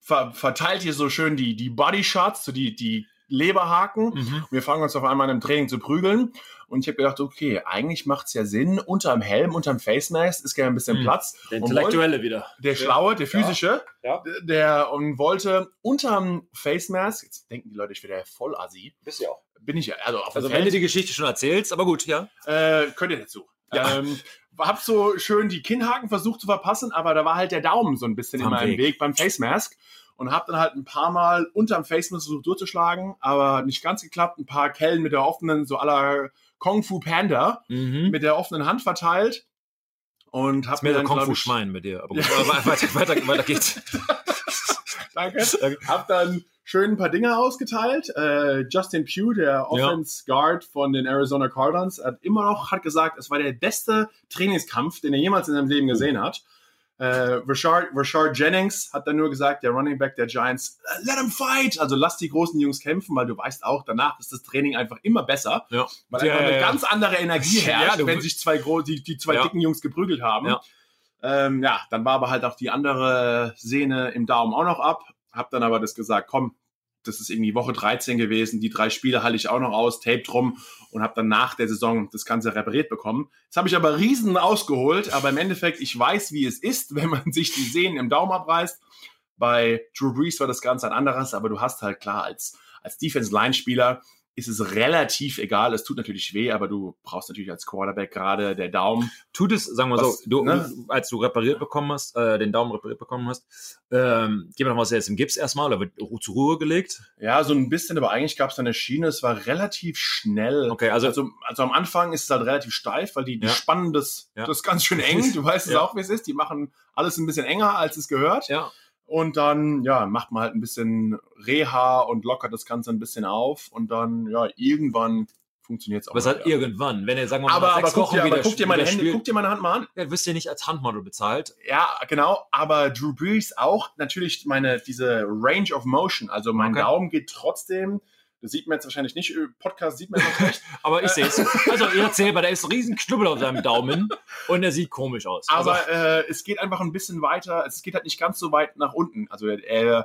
ver verteilt hier so schön die, die Body Shots, so die, die Leberhaken. Mhm. Wir fangen uns auf einmal im Training zu prügeln. Und ich habe gedacht, okay, eigentlich macht es ja Sinn, unterm Helm, unterm Face Mask ist gerne ein bisschen Mhm. Platz. Der Intellektuelle wieder. Der Schlaue, der physische, Ja. der und wollte unterm Face Mask, jetzt denken die Leute, ich wäre voll assi. Bist ja auch. Bin ich, also auf Also dem wenn du die Geschichte schon erzählst, aber gut, ja. äh, könnt ihr dazu. Ja. Ähm, hab so schön die Kinnhaken versucht zu verpassen, aber da war halt der Daumen so ein bisschen Am immer im Weg. Weg beim Face Mask und hab dann halt ein paar Mal unterm Face Mask versucht durchzuschlagen, aber nicht ganz geklappt. Ein paar Kellen mit der offenen, so aller Kung Fu Panda Mhm. mit der offenen Hand verteilt und hab ist mehr der dann, Kung Fu Schwein mit dir. Aber gut, weiter, weiter, weiter geht's. Danke. Hab dann schön ein paar Dinge ausgeteilt. Äh, Justin Pugh, der Offense Guard von den Arizona Cardinals, hat immer noch hat gesagt, es war der beste Trainingskampf, den er jemals in seinem Leben gesehen hat. Äh, Rashard, Rashard Jennings hat dann nur gesagt, der Running Back der Giants, "Uh, let him fight! Also lass die großen Jungs kämpfen, weil du weißt auch, danach ist das Training einfach immer besser, Ja. weil Ja, einfach eine ja, ganz andere Energie herrscht, wenn sich zwei die, die zwei dicken Jungs geprügelt haben. Ja. Ähm, ja, dann war aber halt auch die andere Sehne im Daumen auch noch ab. Hab dann aber das gesagt, komm, das ist irgendwie Woche 13 gewesen, die drei Spiele halte ich auch noch aus, Tape drum und habe dann nach der Saison das Ganze repariert bekommen. Jetzt habe ich aber riesen ausgeholt, aber im Endeffekt, ich weiß, wie es ist, wenn man sich die Sehnen im Daumen abreißt. Bei Drew Brees war das Ganze ein anderes, aber du hast halt klar als, als Defense-Line-Spieler ist es relativ egal. Es tut natürlich weh, aber du brauchst natürlich als Quarterback gerade der Daumen. Tut es, sagen wir so, Was, du, ne? als du repariert bekommen hast, äh, den Daumen repariert bekommen hast, ähm, gehen wir nochmal jetzt im Gips erstmal, oder wird zur Ruhe gelegt? Ja, so ein bisschen, aber eigentlich gab es da eine Schiene. Es war relativ schnell. Okay, also, Also, also am Anfang ist es halt relativ steif, weil die, die Ja. spannen das, Ja. das ganz schön eng. Du weißt es Ja. auch, wie es ist. Die machen alles ein bisschen enger, als es gehört. ja, Und dann, ja, macht man halt ein bisschen Reha und lockert das Ganze ein bisschen auf. Und dann, ja, irgendwann funktioniert es auch. aber mal hat irgendwann, wenn ihr, sagen wir mal, aber, aber, sechs guck Wochen dir, aber wieder, guck dir meine Hände, spielt, guck dir meine Hand mal an. ja, wirst du nicht als Handmodel bezahlt. Ja, genau. Aber Drew Brees auch natürlich meine, diese Range of Motion. Also mein Okay. Daumen geht trotzdem, das sieht man jetzt wahrscheinlich nicht, äh, Podcast sieht man nicht, Aber ich sehe es. Also, ihr erzählt mal, da ist ein riesen Knubbel auf seinem Daumen und er sieht komisch aus. Aber also, äh, es geht einfach ein bisschen weiter. Es geht halt nicht ganz so weit nach unten. Also äh,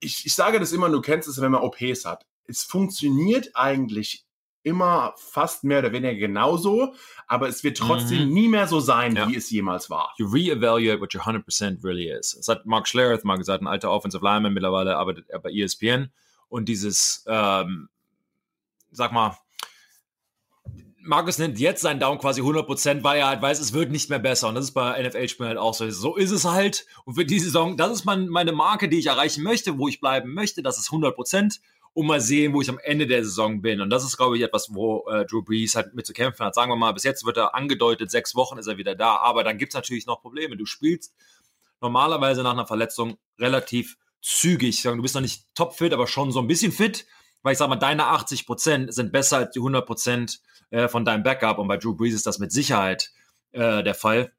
ich, ich sage das immer, du kennst es, wenn man OPs hat. Es funktioniert eigentlich immer fast mehr oder weniger genauso, aber es wird trotzdem Mhm. nie mehr so sein, Ja. wie es jemals war. you reevaluate what your 100% really is. Das hat Mark Schlereth mal gesagt, ein alter Offensive Lineman, mittlerweile arbeitet er bei ESPN. Und dieses, ähm, sag mal, Markus nimmt jetzt seinen Daumen quasi 100%, weil er halt weiß, es wird nicht mehr besser. Und das ist bei NFL-Spielen halt auch so. So ist es halt. Und für die Saison, das ist mein, meine Marke, die ich erreichen möchte, wo ich bleiben möchte. Das ist 100%. Und mal sehen, wo ich am Ende der Saison bin. Und das ist, glaube ich, etwas, wo äh, Drew Brees halt mit zu kämpfen hat. Sagen wir mal, bis jetzt wird er angedeutet, sechs Wochen ist er wieder da. Aber dann gibt es natürlich noch Probleme. Du spielst normalerweise nach einer Verletzung relativ zügig. Du bist noch nicht topfit, aber schon so ein bisschen fit. Weil ich sag mal, deine 80% sind besser als die 100% äh, von deinem Backup. Und bei Drew Brees ist das mit Sicherheit äh, der Fall.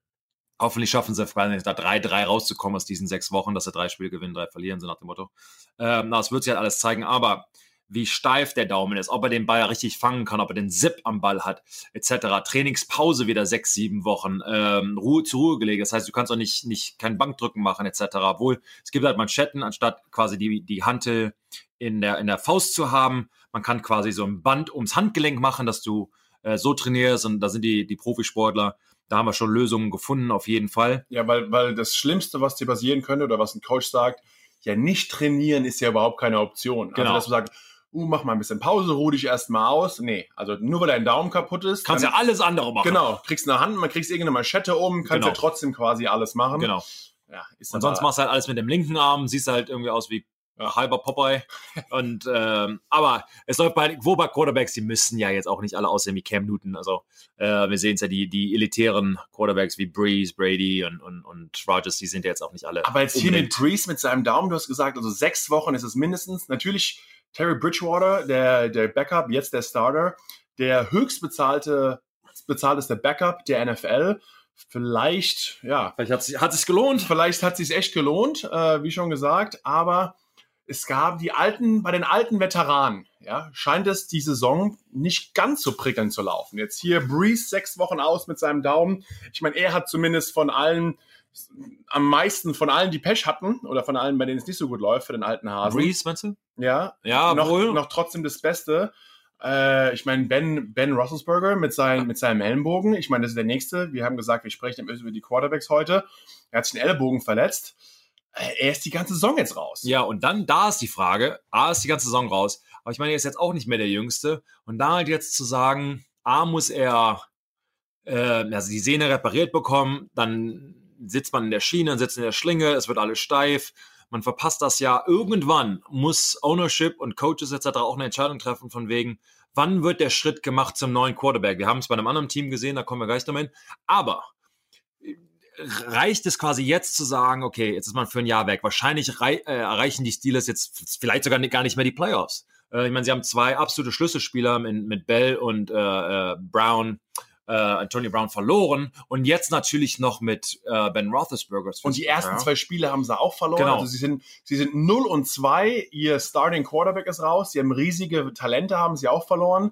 Hoffentlich schaffen sie nicht, da 3-3 rauszukommen aus diesen sechs Wochen, dass sie drei Spiele gewinnen, drei verlieren, so nach dem Motto. Ähm, na, das wird sich halt alles zeigen. Aber wie steif der Daumen ist, ob er den Ball richtig fangen kann, ob er den Zip am Ball hat, etc. Trainingspause wieder sechs, sieben Wochen, ähm, Ruhe zur Ruhe gelegt. Das heißt, du kannst auch nicht, nicht kein Bankdrücken machen, etc. Obwohl es gibt halt Manschetten, anstatt quasi die, die Hantel in der, in der Faust zu haben. Man kann quasi so ein Band ums Handgelenk machen, dass du äh, so trainierst und da sind die, die Profisportler, da haben wir schon Lösungen gefunden, auf jeden Fall. Ja, weil, weil das Schlimmste, was dir passieren könnte oder was ein Coach sagt, ja, nicht trainieren ist ja überhaupt keine Option. Genau. Also, dass du sagst, uh, mach mal ein bisschen Pause, ruh dich erstmal aus. Nee, also nur weil dein Daumen kaputt ist. Kannst dann- ja alles andere machen. Genau, kriegst eine Hand, man kriegst irgendeine Manschette um, kannst Genau. ja trotzdem quasi alles machen. Genau. Ja, ist Und sonst machst du halt alles mit dem linken Arm, siehst halt irgendwie aus wie Ja. halber Popeye. Und ähm, aber es läuft bei wo bei Quarterbacks, die müssen ja jetzt auch nicht alle aussehen wie Cam Newton. Also äh, wir sehen es ja, die, die elitären Quarterbacks wie Breeze, Brady und, und, und Rogers, die sind ja jetzt auch nicht alle. Aber jetzt hier mit unbedingt- Breeze mit seinem Daumen, du hast gesagt, also sechs Wochen ist es mindestens. Natürlich Terry Bridgewater, der, der Backup, jetzt der Starter, der höchstbezahlte, bezahlteste Backup der NFL. Vielleicht, ja, Vielleicht hat es hat sich gelohnt. vielleicht hat es sich echt gelohnt, äh, wie schon gesagt, aber es gab die alten, bei den alten Veteranen, ja, scheint es die Saison nicht ganz so prickelnd zu laufen. Jetzt hier Breeze sechs Wochen aus mit seinem Daumen. Ich meine, er hat zumindest von allen am meisten von allen, die Pech hatten, oder von allen, bei denen es nicht so gut läuft, für den alten Hasen. Breeze, meinst du? Ja, Ja, noch, wohl. noch trotzdem das Beste. Äh, ich meine, Ben, ben Roethlisberger mit, sein, mit seinem Ellenbogen. Ich meine, das ist der nächste. Wir haben gesagt, wir sprechen über die Quarterbacks heute. Er hat sich den Ellenbogen verletzt. Äh, Er ist die ganze Saison jetzt raus. Ja, und dann, da ist die Frage, A ist die ganze Saison raus, aber ich meine, er ist jetzt auch nicht mehr der Jüngste. Und da halt jetzt zu sagen, A muss er äh, also die Sehne repariert bekommen, dann sitzt man in der Schiene, dann sitzt in der Schlinge, es wird alles steif, man verpasst das Jahr. Irgendwann muss Ownership und Coaches etc. auch eine Entscheidung treffen von wegen, wann wird der Schritt gemacht zum neuen Quarterback? Wir haben es bei einem anderen Team gesehen, da kommen wir gleich damit. Aber reicht es quasi jetzt zu sagen, okay, jetzt ist man für ein Jahr weg. Wahrscheinlich rei äh, erreichen die Steelers jetzt vielleicht sogar nicht, gar nicht mehr die Playoffs. Äh, ich meine, sie haben zwei absolute Schlüsselspieler mit, mit Bell und äh, äh Brown äh, Antonio Brown verloren und jetzt natürlich noch mit äh, Ben Roethlisberger. Und die ersten ja. zwei Spiele haben sie auch verloren. Genau. Also sie sind, sie sind 0 und 2, ihr Starting Quarterback ist raus, sie haben riesige Talente, haben sie auch verloren.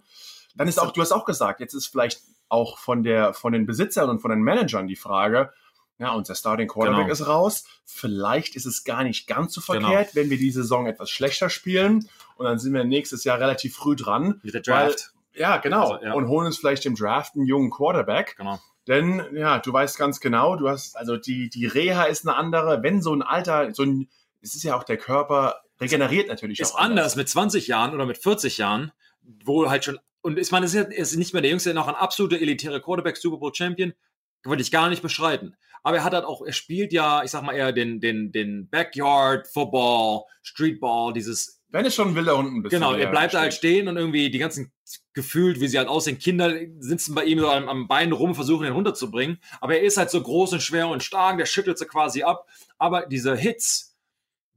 Dann ist auch, du hast auch gesagt, jetzt ist vielleicht auch von, der, von den Besitzern und von den Managern die Frage, ja, unser Starting Quarterback genau. ist raus. Vielleicht ist es gar nicht ganz so genau. verkehrt, genau. wenn wir die Saison etwas schlechter spielen. Und dann sind wir nächstes Jahr relativ früh dran. Mit der Draft. Ja, genau. Also, ja. Und holen uns vielleicht im Draft einen jungen Quarterback. Genau. Denn, ja, du weißt ganz genau, du hast, also die, die Reha ist eine andere. Wenn so ein Alter, so ein, es ist ja auch der Körper, regeneriert natürlich ist auch. Ist anders mit 20 Jahren oder mit 40 Jahren, wo halt schon, und ich meine, es ist, ist nicht mehr der Jüngste, noch ein absoluter elitärer Quarterback, Super Bowl Champion, würde ich gar nicht beschreiten. Aber er hat halt auch, er spielt ja, ich sag mal eher den, den, den Backyard, Football, Streetball, dieses wenn es schon will, da unten bist. Genau, er bleibt halt stehen und irgendwie die ganzen gefühlt, wie sie halt aussehen, Kinder sitzen bei ihm so am, am Bein rum, versuchen ihn runterzubringen. Aber er ist halt so groß und schwer und stark, der schüttelt sie quasi ab. Aber diese Hits,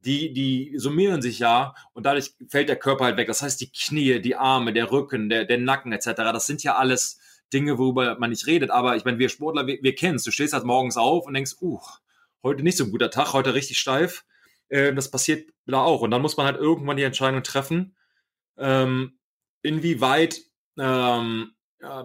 die, die summieren sich ja und dadurch fällt der Körper halt weg. Das heißt, die Knie, die Arme, der Rücken, der, der Nacken etc., das sind ja alles Dinge, worüber man nicht redet. Aber ich meine, wir Sportler, wir, wir kennen es. Du stehst halt morgens auf und denkst, uh, heute nicht so ein guter Tag, heute richtig steif. Äh, das passiert da auch. Und dann muss man halt irgendwann die Entscheidung treffen, ähm, inwieweit ähm,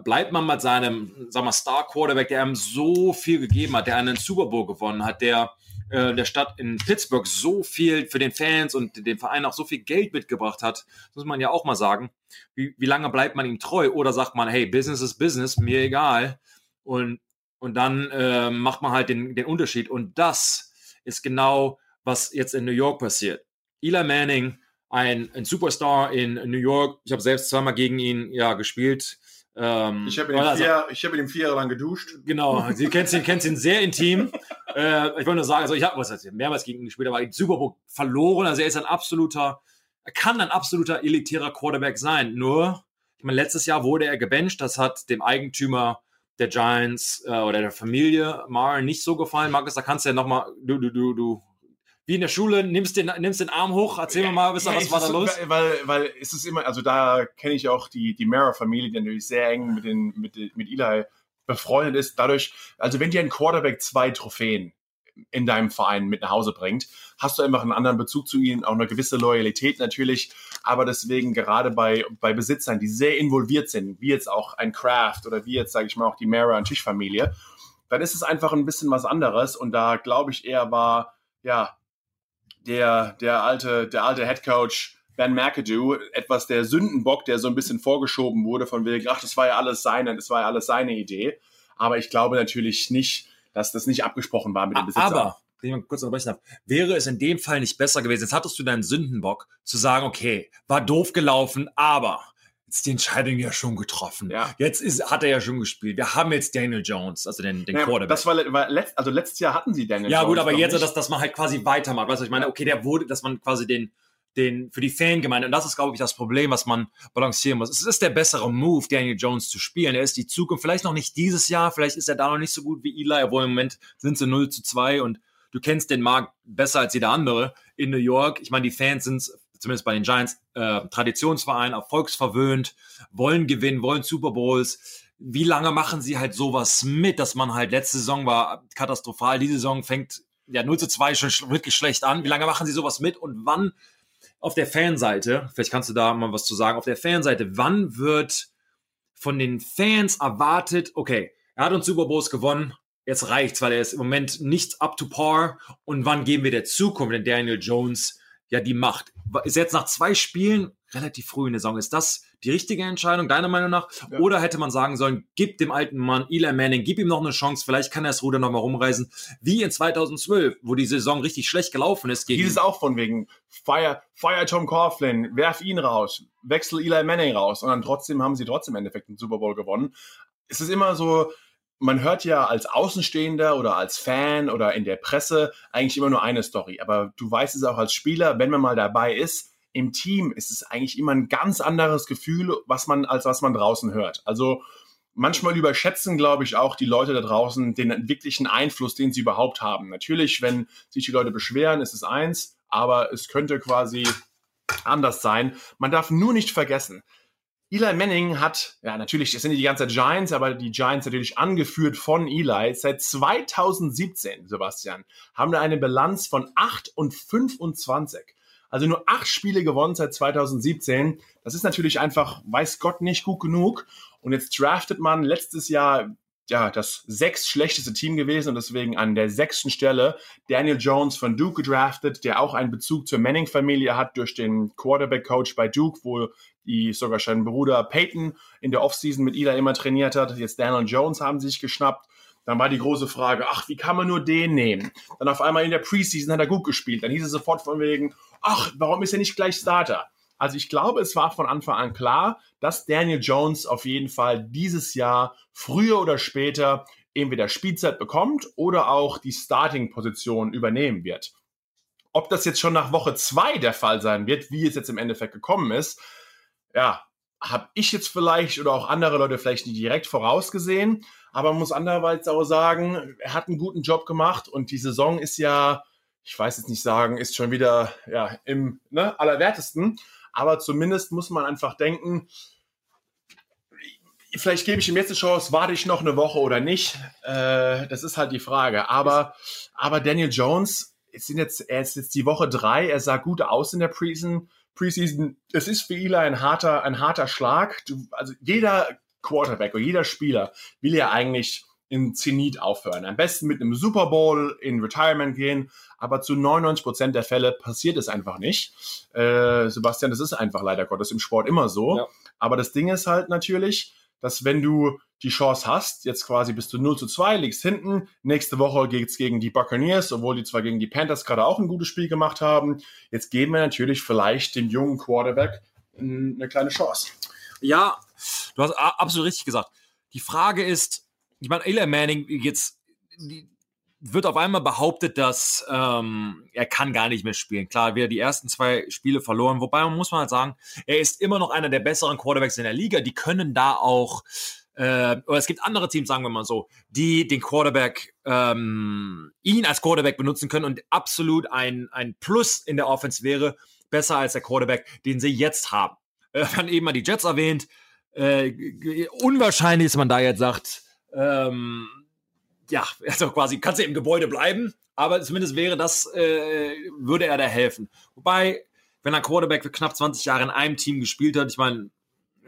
bleibt man mit seinem, sag mal, Star Quarterback, der einem so viel gegeben hat, der einen Super Bowl gewonnen hat, der äh, der Stadt in Pittsburgh so viel für den Fans und den Verein auch so viel Geld mitgebracht hat, muss man ja auch mal sagen. Wie, wie lange bleibt man ihm treu? Oder sagt man, hey, Business is Business, mir egal. Und, und dann äh, macht man halt den, den Unterschied. Und das ist genau was jetzt in New York passiert. Eli Manning, ein, ein Superstar in New York. Ich habe selbst zweimal gegen ihn ja gespielt. Ähm, ich habe ihn, also, vier, hab ihn vier Jahre lang geduscht. Genau, sie kennt ihn, kennt ihn sehr intim. äh, ich wollte nur sagen, also ich habe was heißt, mehrmals gegen ihn gespielt, aber den Super Bowl verloren. Also er ist ein absoluter, er kann ein absoluter elitärer Quarterback sein. Nur, ich meine, letztes Jahr wurde er gebencht. Das hat dem Eigentümer der Giants äh, oder der Familie Mar nicht so gefallen. Markus, da kannst du ja nochmal, du, du, du, du wie in der Schule, nimmst den, nimmst den Arm hoch, erzähl mir mal, was, ja, was war da los? Weil, weil es ist immer, also da kenne ich auch die, die Mara-Familie, die natürlich sehr eng mit, den, mit, mit Eli befreundet ist. Dadurch, also wenn dir ein Quarterback zwei Trophäen in deinem Verein mit nach Hause bringt, hast du einfach einen anderen Bezug zu ihnen, auch eine gewisse Loyalität natürlich. Aber deswegen gerade bei, bei Besitzern, die sehr involviert sind, wie jetzt auch ein Kraft oder wie jetzt, sage ich mal, auch die Mara- und Tischfamilie, dann ist es einfach ein bisschen was anderes. Und da glaube ich eher war, ja, der, der alte, der alte Head Coach Ben McAdoo etwas der Sündenbock, der so ein bisschen vorgeschoben wurde, von wegen, ach, das war ja alles seine, das war ja alles seine Idee. Aber ich glaube natürlich nicht, dass das nicht abgesprochen war mit dem Besitzer. Aber, wenn ich mal kurz unterbrechen darf, wäre es in dem Fall nicht besser gewesen, jetzt hattest du deinen Sündenbock, zu sagen, okay, war doof gelaufen, aber jetzt die Entscheidung ja schon getroffen. Ja. Jetzt ist, hat er ja schon gespielt. Wir haben jetzt Daniel Jones, also den, den ja, Quarterback. Das war, war letzt, also letztes Jahr hatten sie Daniel ja, Jones. Ja gut, aber jetzt, dass, dass man halt quasi weitermacht. Weißt du, ich meine, okay, der wurde, dass man quasi den, den, für die Fangemeinde, und das ist, glaube ich, das Problem, was man balancieren muss. Es ist der bessere Move, Daniel Jones zu spielen. Er ist die Zukunft, vielleicht noch nicht dieses Jahr, vielleicht ist er da noch nicht so gut wie Eli, obwohl im Moment sind sie 0 zu 2 und du kennst den Markt besser als jeder andere in New York. Ich meine, die Fans sind zumindest bei den Giants, äh, Traditionsverein, erfolgsverwöhnt, wollen gewinnen, wollen Super Bowls. Wie lange machen sie halt sowas mit, dass man halt letzte Saison war katastrophal, diese Saison fängt ja 0 zu 2 schon wirklich schlecht an. Wie lange machen sie sowas mit und wann auf der Fanseite, vielleicht kannst du da mal was zu sagen, auf der Fanseite, wann wird von den Fans erwartet, okay, er hat uns Super Bowls gewonnen, jetzt reicht's, weil er ist im Moment nicht up to par und wann geben wir der Zukunft in Daniel Jones ja die Macht. Ist jetzt nach zwei Spielen relativ früh in der Saison. Ist das die richtige Entscheidung, deiner Meinung nach? Ja. Oder hätte man sagen sollen, gib dem alten Mann Eli Manning, gib ihm noch eine Chance, vielleicht kann er das Ruder noch mal rumreißen. Wie in 2012, wo die Saison richtig schlecht gelaufen ist. Gegen Hieß es auch von wegen, fire, fire Tom Coughlin, werf ihn raus, wechsel Eli Manning raus. Und dann trotzdem haben sie trotzdem im Endeffekt den Super Bowl gewonnen. Es ist immer so, man hört ja als Außenstehender oder als Fan oder in der Presse eigentlich immer nur eine Story. Aber du weißt es auch als Spieler, wenn man mal dabei ist, im Team ist es eigentlich immer ein ganz anderes Gefühl, was man, als was man draußen hört. Also manchmal überschätzen, glaube ich, auch die Leute da draußen den wirklichen Einfluss, den sie überhaupt haben. Natürlich, wenn sich die Leute beschweren, ist es eins, aber es könnte quasi anders sein. Man darf nur nicht vergessen, Eli Manning hat, ja natürlich, das sind die ganze Giants, aber die Giants natürlich angeführt von Eli, seit 2017, Sebastian, haben da eine Bilanz von 8 und 25. Also nur acht Spiele gewonnen seit 2017. Das ist natürlich einfach, weiß Gott, nicht gut genug. Und jetzt draftet man letztes Jahr ja, das sechs schlechteste Team gewesen und deswegen an der sechsten Stelle Daniel Jones von Duke gedraftet, der auch einen Bezug zur Manning-Familie hat durch den Quarterback-Coach bei Duke, wo die sogar sein Bruder Peyton in der Offseason mit Ida immer trainiert hat. Jetzt Daniel Jones haben sich geschnappt. Dann war die große Frage, ach, wie kann man nur den nehmen? Dann auf einmal in der Preseason hat er gut gespielt. Dann hieß es sofort von wegen, ach, warum ist er nicht gleich Starter? Also ich glaube, es war von Anfang an klar, dass Daniel Jones auf jeden Fall dieses Jahr früher oder später entweder Spielzeit bekommt oder auch die Starting-Position übernehmen wird. Ob das jetzt schon nach Woche zwei der Fall sein wird, wie es jetzt im Endeffekt gekommen ist, ja, habe ich jetzt vielleicht oder auch andere Leute vielleicht nicht direkt vorausgesehen, aber man muss andererseits auch sagen, er hat einen guten Job gemacht und die Saison ist ja, ich weiß jetzt nicht sagen, ist schon wieder ja, im ne, allerwertesten. Aber zumindest muss man einfach denken, vielleicht gebe ich ihm jetzt eine Chance, warte ich noch eine Woche oder nicht. Äh, das ist halt die Frage. Aber, aber Daniel Jones, es sind jetzt, er ist jetzt die Woche drei, er sah gut aus in der Preseason. Preseason, es ist für Eli ein harter, ein harter Schlag. Du, also jeder Quarterback oder jeder Spieler will ja eigentlich im Zenit aufhören. Am besten mit einem Super Bowl in Retirement gehen, aber zu 99 Prozent der Fälle passiert es einfach nicht. Äh, Sebastian, das ist einfach leider Gottes im Sport immer so. Ja. Aber das Ding ist halt natürlich, dass wenn du die Chance hast, jetzt quasi bist du 0 zu 2, liegst hinten, nächste Woche geht's gegen die Buccaneers, obwohl die zwar gegen die Panthers gerade auch ein gutes Spiel gemacht haben. Jetzt geben wir natürlich vielleicht dem jungen Quarterback eine kleine Chance. Ja, du hast absolut richtig gesagt. Die Frage ist, ich meine, Eli Manning jetzt wird auf einmal behauptet, dass ähm, er kann gar nicht mehr spielen. Klar, wir die ersten zwei Spiele verloren, wobei man muss man halt sagen, er ist immer noch einer der besseren Quarterbacks in der Liga. Die können da auch äh, oder es gibt andere Teams, sagen wir mal so, die den Quarterback, ähm, ihn als Quarterback benutzen können und absolut ein, ein Plus in der Offense wäre, besser als der Quarterback, den sie jetzt haben. Äh, dann eben mal die Jets erwähnt. Äh, unwahrscheinlich, dass man da jetzt sagt, ähm, ja, also quasi kannst du im Gebäude bleiben, aber zumindest wäre das, äh, würde er da helfen. Wobei, wenn ein Quarterback für knapp 20 Jahre in einem Team gespielt hat, ich meine,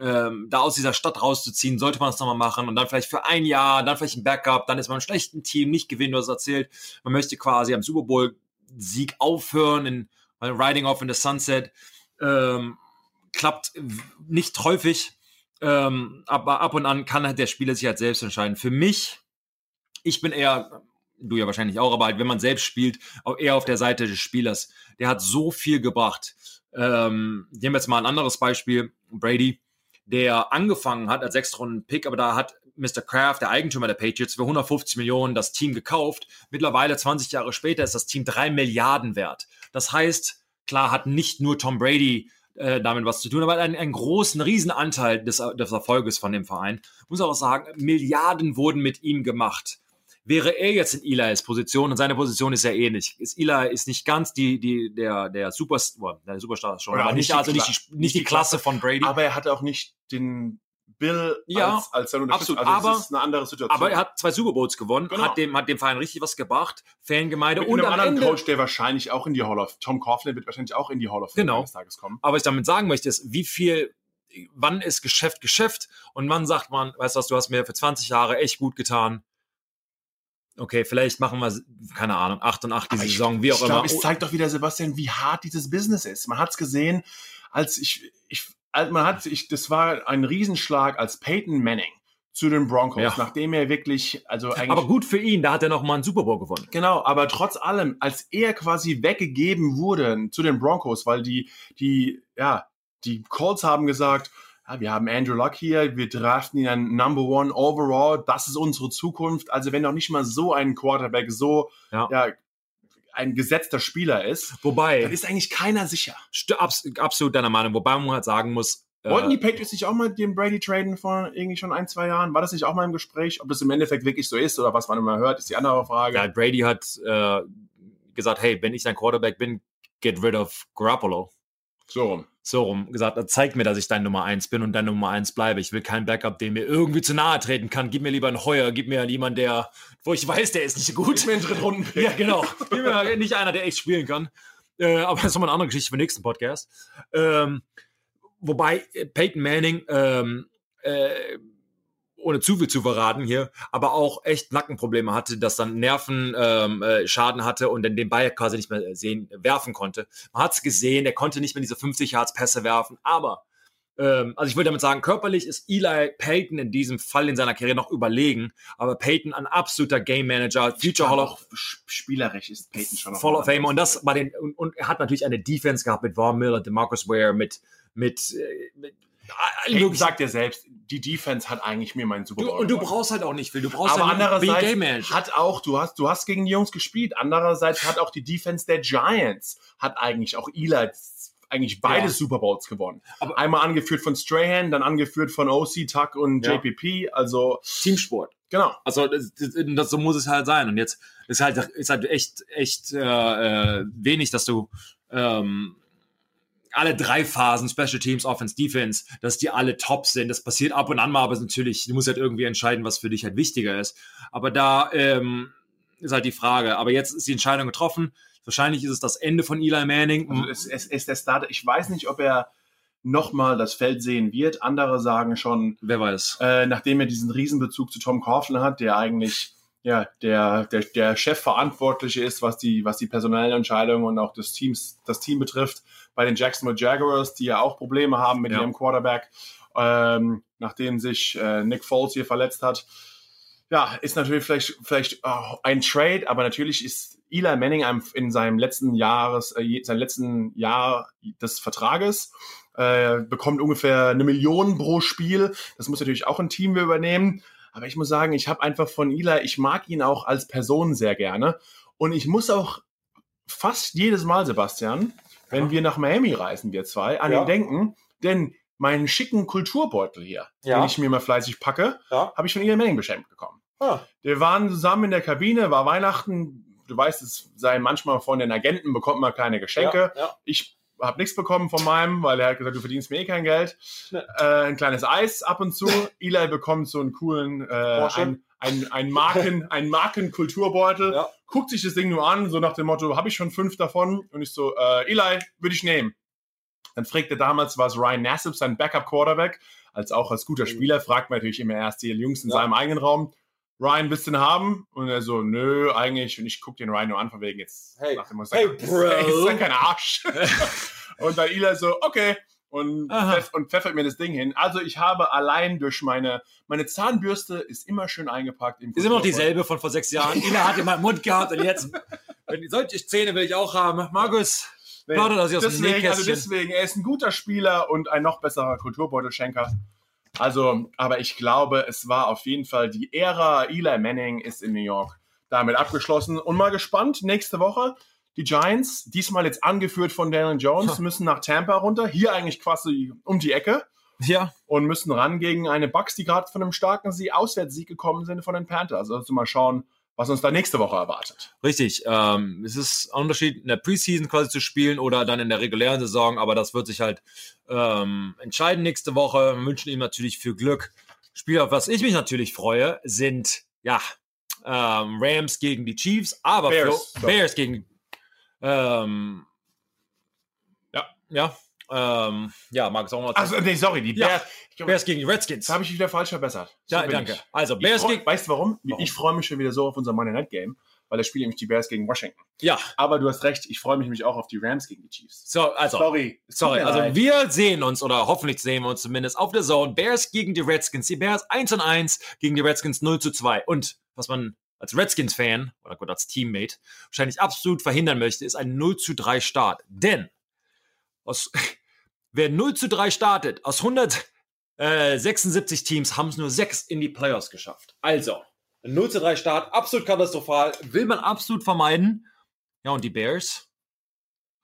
ähm, da aus dieser Stadt rauszuziehen, sollte man es nochmal machen und dann vielleicht für ein Jahr, dann vielleicht ein Backup, dann ist man im schlechten Team, nicht gewinnen, du hast erzählt, man möchte quasi am Super Bowl Sieg aufhören, in Riding Off in the Sunset, ähm, klappt nicht häufig, ähm, aber ab und an kann halt der Spieler sich halt selbst entscheiden. Für mich ich bin eher, du ja wahrscheinlich auch, aber halt, wenn man selbst spielt, eher auf der Seite des Spielers. Der hat so viel gebracht. Ähm, nehmen wir jetzt mal ein anderes Beispiel. Brady, der angefangen hat als Sechstrunden-Pick, aber da hat Mr. Kraft, der Eigentümer der Patriots, für 150 Millionen das Team gekauft. Mittlerweile, 20 Jahre später, ist das Team drei Milliarden wert. Das heißt, klar hat nicht nur Tom Brady äh, damit was zu tun, aber einen, einen großen, riesen Anteil des, des Erfolges von dem Verein. Muss auch sagen, Milliarden wurden mit ihm gemacht. Wäre er jetzt in Eli's Position und seine Position ist ja ähnlich. Ist Eli ist nicht ganz die die der der Superstar, der Superstar schon, ja, aber nicht, also nicht die, nicht die Klasse von Brady. Aber er hat auch nicht den Bill ja, als, als sein absolut, also aber, ist eine andere Situation. Aber er hat zwei Super Bowls gewonnen, genau. hat dem hat dem Verein richtig was gebracht, Fangemeinde Mit und einem anderen Ende, Coach, der wahrscheinlich auch in die Hall of Tom Coughlin wird wahrscheinlich auch in die Hall of Fame Genau. eines Tages kommen. Aber was ich damit sagen möchte, ist, wie viel, wann ist Geschäft Geschäft und wann sagt man, weißt du was, du hast mir für 20 Jahre echt gut getan. Okay, vielleicht machen wir, keine Ahnung, 8 und 8 die Aber ich- Saison, wie auch ich immer. glaube, es zeigt doch wieder, Sebastian, wie hart dieses Business ist. Man hat es gesehen, als ich, ich, als man hat, ich, das war ein Riesenschlag, als Peyton Manning zu den Broncos, Ja. nachdem er wirklich, also eigentlich aber gut für ihn, da hat er noch mal einen Super Bowl gewonnen. Genau, aber trotz allem, als er quasi weggegeben wurde zu den Broncos, weil die, die, ja, die Colts haben gesagt, ja, wir haben Andrew Luck hier, wir draften ihn an Number One Overall, das ist unsere Zukunft. Also wenn noch nicht mal so ein Quarterback so Ja. ja. Ein gesetzter Spieler ist, Wobei, dann ist eigentlich keiner sicher. abs absolut deiner Meinung, wobei man halt sagen muss, Wollten äh, die Patriots nicht auch mal den Brady traden vor irgendwie schon ein, zwei Jahren? War das nicht auch mal im Gespräch? Ob das im Endeffekt wirklich so ist oder was man immer hört, ist die andere Frage. ja, Brady hat äh, gesagt, hey, wenn ich dein Quarterback bin, get rid of Garoppolo. So. So rum gesagt, zeig mir, dass ich dein Nummer 1 bin und dein Nummer 1 bleibe. Ich will keinen Backup, der mir irgendwie zu nahe treten kann. Gib mir lieber einen Heuer, gib mir jemanden, der, wo ich weiß, der ist nicht gut. Gib mir einen Drittrunden Ja, genau. Gib mir nicht einer, der echt spielen kann. Äh, aber das ist nochmal eine andere Geschichte für den nächsten Podcast. Ähm, wobei äh, Peyton Manning, ähm, äh, ohne zu viel zu verraten hier, aber auch echt Nackenprobleme hatte, dass dann Nerven ähm, äh, Schaden hatte und dann den Ball quasi nicht mehr sehen, werfen konnte. Man hat es gesehen, er konnte nicht mehr diese 50 Yards Pässe werfen, aber ähm, also ich will damit sagen, körperlich ist Eli Payton in diesem Fall in seiner Karriere noch überlegen, aber Payton ein absoluter Game Manager, Future Hall of spielerisch ist Peyton schon noch Fall of Fame und das bei den und, und er hat natürlich eine Defense gehabt mit Von Miller, DeMarcus Ware, mit mit, äh, mit möglichen- sagt ja selbst, die Defense hat eigentlich mir meinen Super Bowl und du brauchst halt auch nicht viel. Du brauchst aber halt andererseits hat auch, du hast, du hast gegen die Jungs gespielt. Andererseits hat auch die Defense der Giants, hat eigentlich auch Eli eigentlich beide Ja. Super Bowls gewonnen. Aber- Einmal angeführt von Strahan, dann angeführt von OC, Tuck und Ja. JPP. Also, Teamsport. genau. Also das, das, das, so muss es halt sein. Und jetzt ist halt ist halt echt echt äh, äh, wenig, dass du ähm, alle drei Phasen, Special Teams, Offense, Defense, dass die alle top sind. Das passiert ab und an mal, aber natürlich, du musst halt irgendwie entscheiden, was für dich halt wichtiger ist. Aber da ähm, ist halt die Frage. Aber jetzt ist die Entscheidung getroffen. Wahrscheinlich ist es das Ende von Eli Manning. Also es, es ist der Starter. Ich weiß nicht, ob er nochmal das Feld sehen wird. Andere sagen schon, Wer weiß. äh, nachdem er diesen Riesenbezug zu Tom Coughlin hat, der eigentlich ja, der, der, der Chefverantwortliche ist, was die, was die personellen Entscheidungen und auch des Teams, das Team betrifft, bei den Jacksonville Jaguars, die ja auch Probleme haben mit Ja. ihrem Quarterback, ähm, nachdem sich äh, Nick Foles hier verletzt hat. Ja, ist natürlich vielleicht, vielleicht oh, ein Trade, aber natürlich ist Eli Manning in seinem letzten Jahres, äh, seinem letzten Jahr des Vertrages, äh, bekommt ungefähr eine Million pro Spiel. Das muss natürlich auch ein Team übernehmen. Aber ich muss sagen, ich habe einfach von Eli, ich mag ihn auch als Person sehr gerne. Und ich muss auch fast jedes Mal, Sebastian, wenn Ja. wir nach Miami reisen, wir zwei, an Ja. ihn denken. Denn meinen schicken Kulturbeutel hier, Ja. den ich mir mal fleißig packe, habe ich von Eli Manning beschenkt bekommen. Ah. Wir waren zusammen in der Kabine, war Weihnachten. Du weißt, es sei manchmal von den Agenten bekommt man kleine Geschenke. Ich habe nichts bekommen von meinem, weil er hat gesagt, du verdienst mir eh kein Geld. Ne. Äh, ein kleines Eis ab und zu. Eli bekommt so einen coolen, äh, ein, ein, ein Marken, ein Markenkulturbeutel. Ja. Guckt sich das Ding nur an, so nach dem Motto, habe ich schon fünf davon? Und ich so, äh, Eli, würde ich nehmen. Dann fragte damals, war es Ryan Nassib, sein Backup-Quarterback, als auch als guter Spieler, fragt man natürlich immer erst die Jungs in Ja. seinem eigenen Raum. Ryan, willst du den haben? Und er so, nö, eigentlich. Und ich gucke den Ryan nur an, von wegen jetzt. Hey, nach dem Motto, hey, ist Bro. Ist ja kein Arsch. und dann Eli so, okay. Und, pfeff, und pfeffert mir das Ding hin. Also ich habe allein durch meine, meine Zahnbürste ist immer schön eingepackt. Im Ist immer noch dieselbe von vor sechs Jahren. Ina hat in meinem Mund gehabt und jetzt, wenn solche Zähne will ich auch haben. Markus, plaudert aus dem deswegen, also deswegen, er ist ein guter Spieler und ein noch besserer Kulturbeutelschenker. Also, aber ich glaube, es war auf jeden Fall die Ära Eli Manning ist in New York damit abgeschlossen. Und mal gespannt, nächste Woche, die Giants, diesmal jetzt angeführt von Daniel Jones, müssen nach Tampa runter, hier eigentlich quasi um die Ecke ja, und müssen ran gegen eine Bucks, die gerade von einem starken Sieg, Auswärtssieg gekommen sind von den Panthers. Also mal schauen, was uns da nächste Woche erwartet. richtig. Ähm, es ist ein Unterschied, in der Preseason quasi zu spielen oder dann in der regulären Saison, aber das wird sich halt ähm, entscheiden nächste Woche. Wir wünschen ihm natürlich viel Glück. Spiel, auf was ich mich natürlich freue, sind ja ähm, Rams gegen die Chiefs, aber Bears, so. Bears gegen ähm, Ja. ja, ähm, ja, Markus auch mal. Also, nee, sorry, die Ja. Bears. Glaub, Bears gegen die Redskins. Jetzt habe ich wieder falsch verbessert. So Ja, danke. ich. Also Bears gegen weißt du warum? Warum? Ich freue mich schon wieder so auf unser Monday Night Game, weil das spielt nämlich die Bears gegen Washington. ja. Aber du hast recht, ich freue mich nämlich auch auf die Rams gegen die Chiefs. So, also Sorry. Sorry, also leid. wir sehen uns oder hoffentlich sehen wir uns zumindest auf der Zone. Bears gegen die Redskins. Die Bears 1 und 1 gegen die Redskins 0 zu 2. Und was man als Redskins-Fan oder gut als Teammate wahrscheinlich absolut verhindern möchte, ist ein 0 zu 3 Start. Denn aus, wer 0 zu 3 startet, aus 100 Äh, 76 Teams haben es nur sechs in die Playoffs geschafft. Also, 0 zu 3 Start, absolut katastrophal, will man absolut vermeiden. Ja, und die Bears?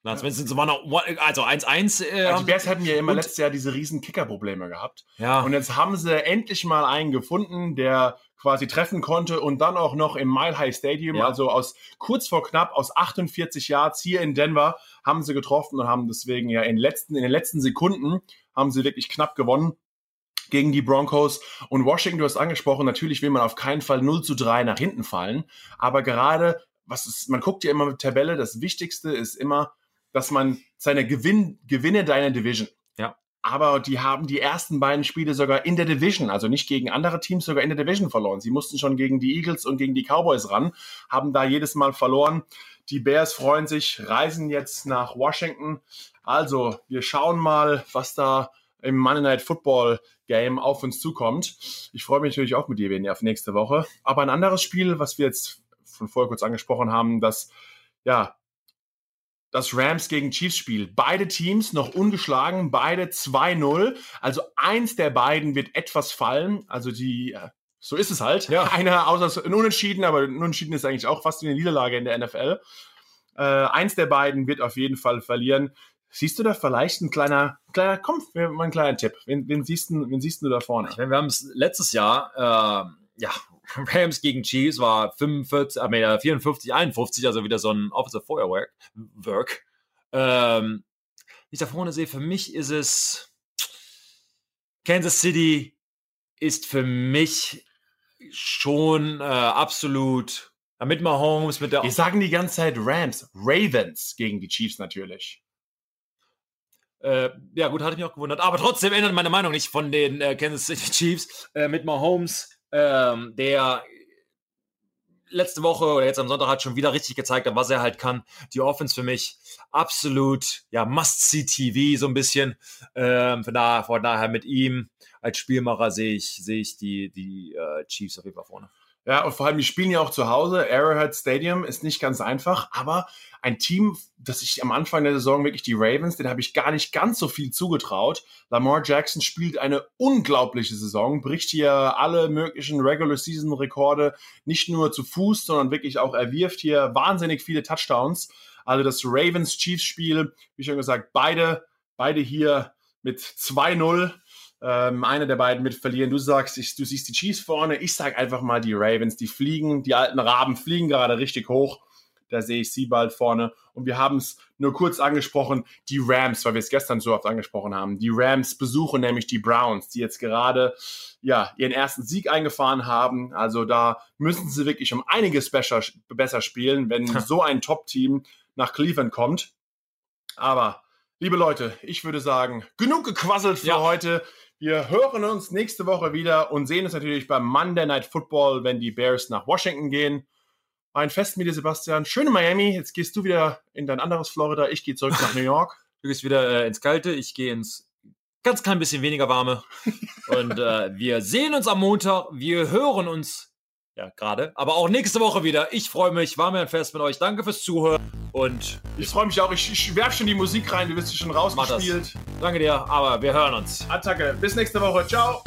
Na, zumindest sind sie mal noch, also 1-1. Äh, Also die Bears hatten ja immer letztes Jahr diese riesen Kicker-Probleme gehabt. ja, Und jetzt haben sie endlich mal einen gefunden, der quasi treffen konnte und dann auch noch im Mile High Stadium, Ja. also aus kurz vor knapp aus 48 Yards hier in Denver, haben sie getroffen und haben deswegen ja in, letzten, in den letzten Sekunden haben sie wirklich knapp gewonnen gegen die Broncos. Und Washington, du hast angesprochen, natürlich will man auf keinen Fall 0 zu 3 nach hinten fallen. Aber gerade, was ist, man guckt ja immer mit Tabelle, das Wichtigste ist immer, dass man seine Gewinn, Gewinne deiner Division. Aber die haben die ersten beiden Spiele sogar in der Division, also nicht gegen andere Teams, sogar in der Division verloren. Sie mussten schon gegen die Eagles und gegen die Cowboys ran, haben da jedes Mal verloren. Die Bears freuen sich, reisen jetzt nach Washington. Also, wir schauen mal, was da im Monday Night Football Game auf uns zukommt. Ich freue mich natürlich auch mit dir, Benny, auf nächste Woche. Aber ein anderes Spiel, was wir jetzt von vorher kurz angesprochen haben, das, ja, das Rams gegen Chiefs Spiel. Beide Teams noch ungeschlagen, beide 2-0. Also eins der beiden wird etwas fallen. Also die, äh, so ist es halt. Ja. Einer außer ein Unentschieden, aber ein Unentschieden ist eigentlich auch fast eine Niederlage in der NFL. Äh, eins der beiden wird auf jeden Fall verlieren. Siehst du da vielleicht ein kleiner, kleiner, komm, mal ein kleiner Tipp. Wen, wen, siehst, du, wen siehst du da vorne? Ich meine, wir haben es letztes Jahr, äh, ja, Rams gegen Chiefs war 45, äh, nee, 54, 51, also wieder so ein Offensive Feuerwerk. Work. Ähm, wenn ich da vorne sehe, für mich ist es Kansas City ist für mich schon äh, absolut mit Mahomes, mit der Wir sagen die ganze Zeit Rams, Ravens gegen die Chiefs natürlich. Äh, ja, gut, hatte ich mich auch gewundert. Aber trotzdem ändert meine Meinung nicht von den äh, Kansas City Chiefs äh, mit Mahomes, ähm, der letzte Woche oder jetzt am Sonntag hat schon wieder richtig gezeigt was er halt kann. Die Offense für mich absolut, ja, Must-See-TV so ein bisschen. Ähm, von, daher, von daher mit ihm als Spielmacher sehe ich, sehe ich die, die äh, Chiefs auf jeden Fall vorne. Ja, und vor allem, die spielen ja auch zu Hause. Arrowhead Stadium ist nicht ganz einfach, aber ein Team, das ich am Anfang der Saison wirklich die Ravens, den habe ich gar nicht ganz so viel zugetraut. Lamar Jackson spielt eine unglaubliche Saison, bricht hier alle möglichen Regular Season Rekorde, nicht nur zu Fuß, sondern wirklich auch, er wirft hier wahnsinnig viele Touchdowns. Also das Ravens Chiefs Spiel, wie schon gesagt, beide, beide hier mit 2-0 ähm, einer der beiden mit verlieren. Du sagst, ich, du siehst die Chiefs vorne. Ich sag einfach mal die Ravens. Die fliegen, die alten Raben fliegen gerade richtig hoch. Da sehe ich sie bald vorne. Und wir haben es nur kurz angesprochen, die Rams, weil wir es gestern so oft angesprochen haben. Die Rams besuchen nämlich die Browns, die jetzt gerade ja, ihren ersten Sieg eingefahren haben. Also da müssen sie wirklich um einiges besser, besser spielen, wenn so ein Top-Team nach Cleveland kommt. Aber, liebe Leute, ich würde sagen, genug gequasselt für Ja. heute. Wir hören uns nächste Woche wieder und sehen uns natürlich beim Monday Night Football, wenn die Bears nach Washington gehen. Ein Fest mit dir, Sebastian. Schöne Miami. Jetzt gehst du wieder in dein anderes Florida. Ich gehe zurück nach New York. Du gehst wieder äh, ins Kalte, ich gehe ins ganz klein bisschen weniger warme. Und äh, wir sehen uns am Montag, wir hören uns ja gerade, aber auch nächste Woche wieder. Ich freue mich, war mir ein Fest mit euch. Danke fürs Zuhören und Ich freue mich auch. Ich, ich werfe schon die Musik rein. Du wirst sie schon rausgespielt. danke dir, aber wir hören uns. Attacke. Bis nächste Woche. Ciao.